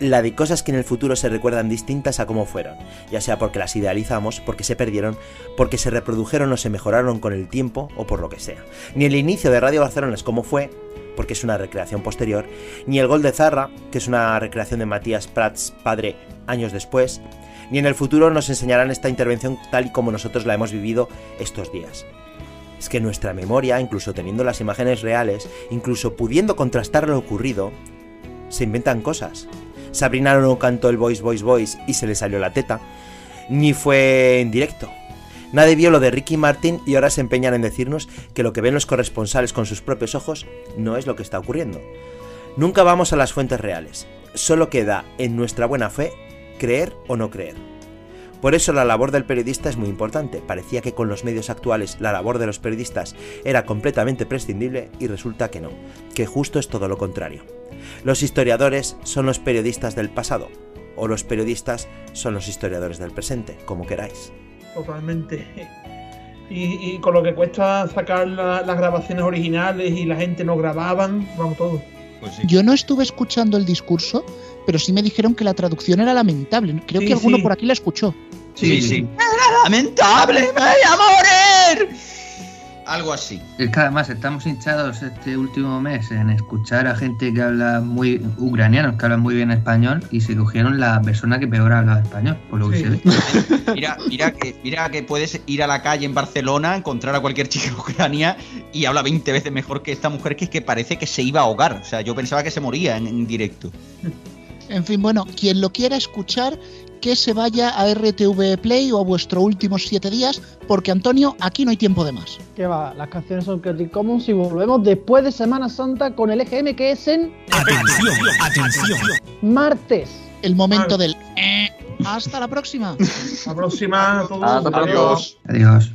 la de cosas que en el futuro se recuerdan distintas a cómo fueron, ya sea porque las idealizamos, porque se perdieron, porque se reprodujeron o se mejoraron con el tiempo o por lo que sea. Ni el inicio de Radio Barcelona es como fue, porque es una recreación posterior, ni el gol de Zarra, que es una recreación de Matías Prats padre años después, ni en el futuro nos enseñarán esta intervención tal y como nosotros la hemos vivido estos días. Es que nuestra memoria, incluso teniendo las imágenes reales, incluso pudiendo contrastar lo ocurrido, se inventan cosas. Sabrina no cantó el Voice Voice Voice y se le salió la teta, ni fue en directo. Nadie vio lo de Ricky Martin y ahora se empeñan en decirnos que lo que ven los corresponsales con sus propios ojos no es lo que está ocurriendo. Nunca vamos a las fuentes reales, solo queda en nuestra buena fe creer o no creer. Por eso la labor del periodista es muy importante. Parecía que con los medios actuales la labor de los periodistas era completamente prescindible y resulta que no, que justo es todo lo contrario. Los historiadores son los periodistas del pasado, o los periodistas son los historiadores del presente, como queráis. Totalmente. Y, y con lo que cuesta sacar la- las grabaciones originales y la gente no grababan, vamos todo. Pues Yo no estuve escuchando el discurso, pero sí me dijeron que la traducción era lamentable. Creo Sí, que alguno sí. por aquí la escuchó. Sí, sí. ¡Era lamentable! ¡Me voy a morir! Algo así. Es que además estamos hinchados este último mes en escuchar a gente que habla muy ucranianos, que hablan muy bien español, y se cogieron la persona que peor habla español, por lo que Sí. se ve. Mira, mira que, mira que puedes ir a la calle en Barcelona, encontrar a cualquier chica Ucrania y habla 20 veces mejor que esta mujer que es que parece que se iba a ahogar. O sea, yo pensaba que se moría en, en directo. En fin, bueno, quien lo quiera escuchar, que se vaya a RTV Play o a vuestro últimos siete días, porque Antonio, aquí no hay tiempo de más. Que va, las canciones son Creative Commons y volvemos después de Semana Santa con el EGM que es en Atención, atención. martes. El momento del... eh. Hasta la próxima. La próxima, a todos. Hasta pronto. Adiós. Adiós.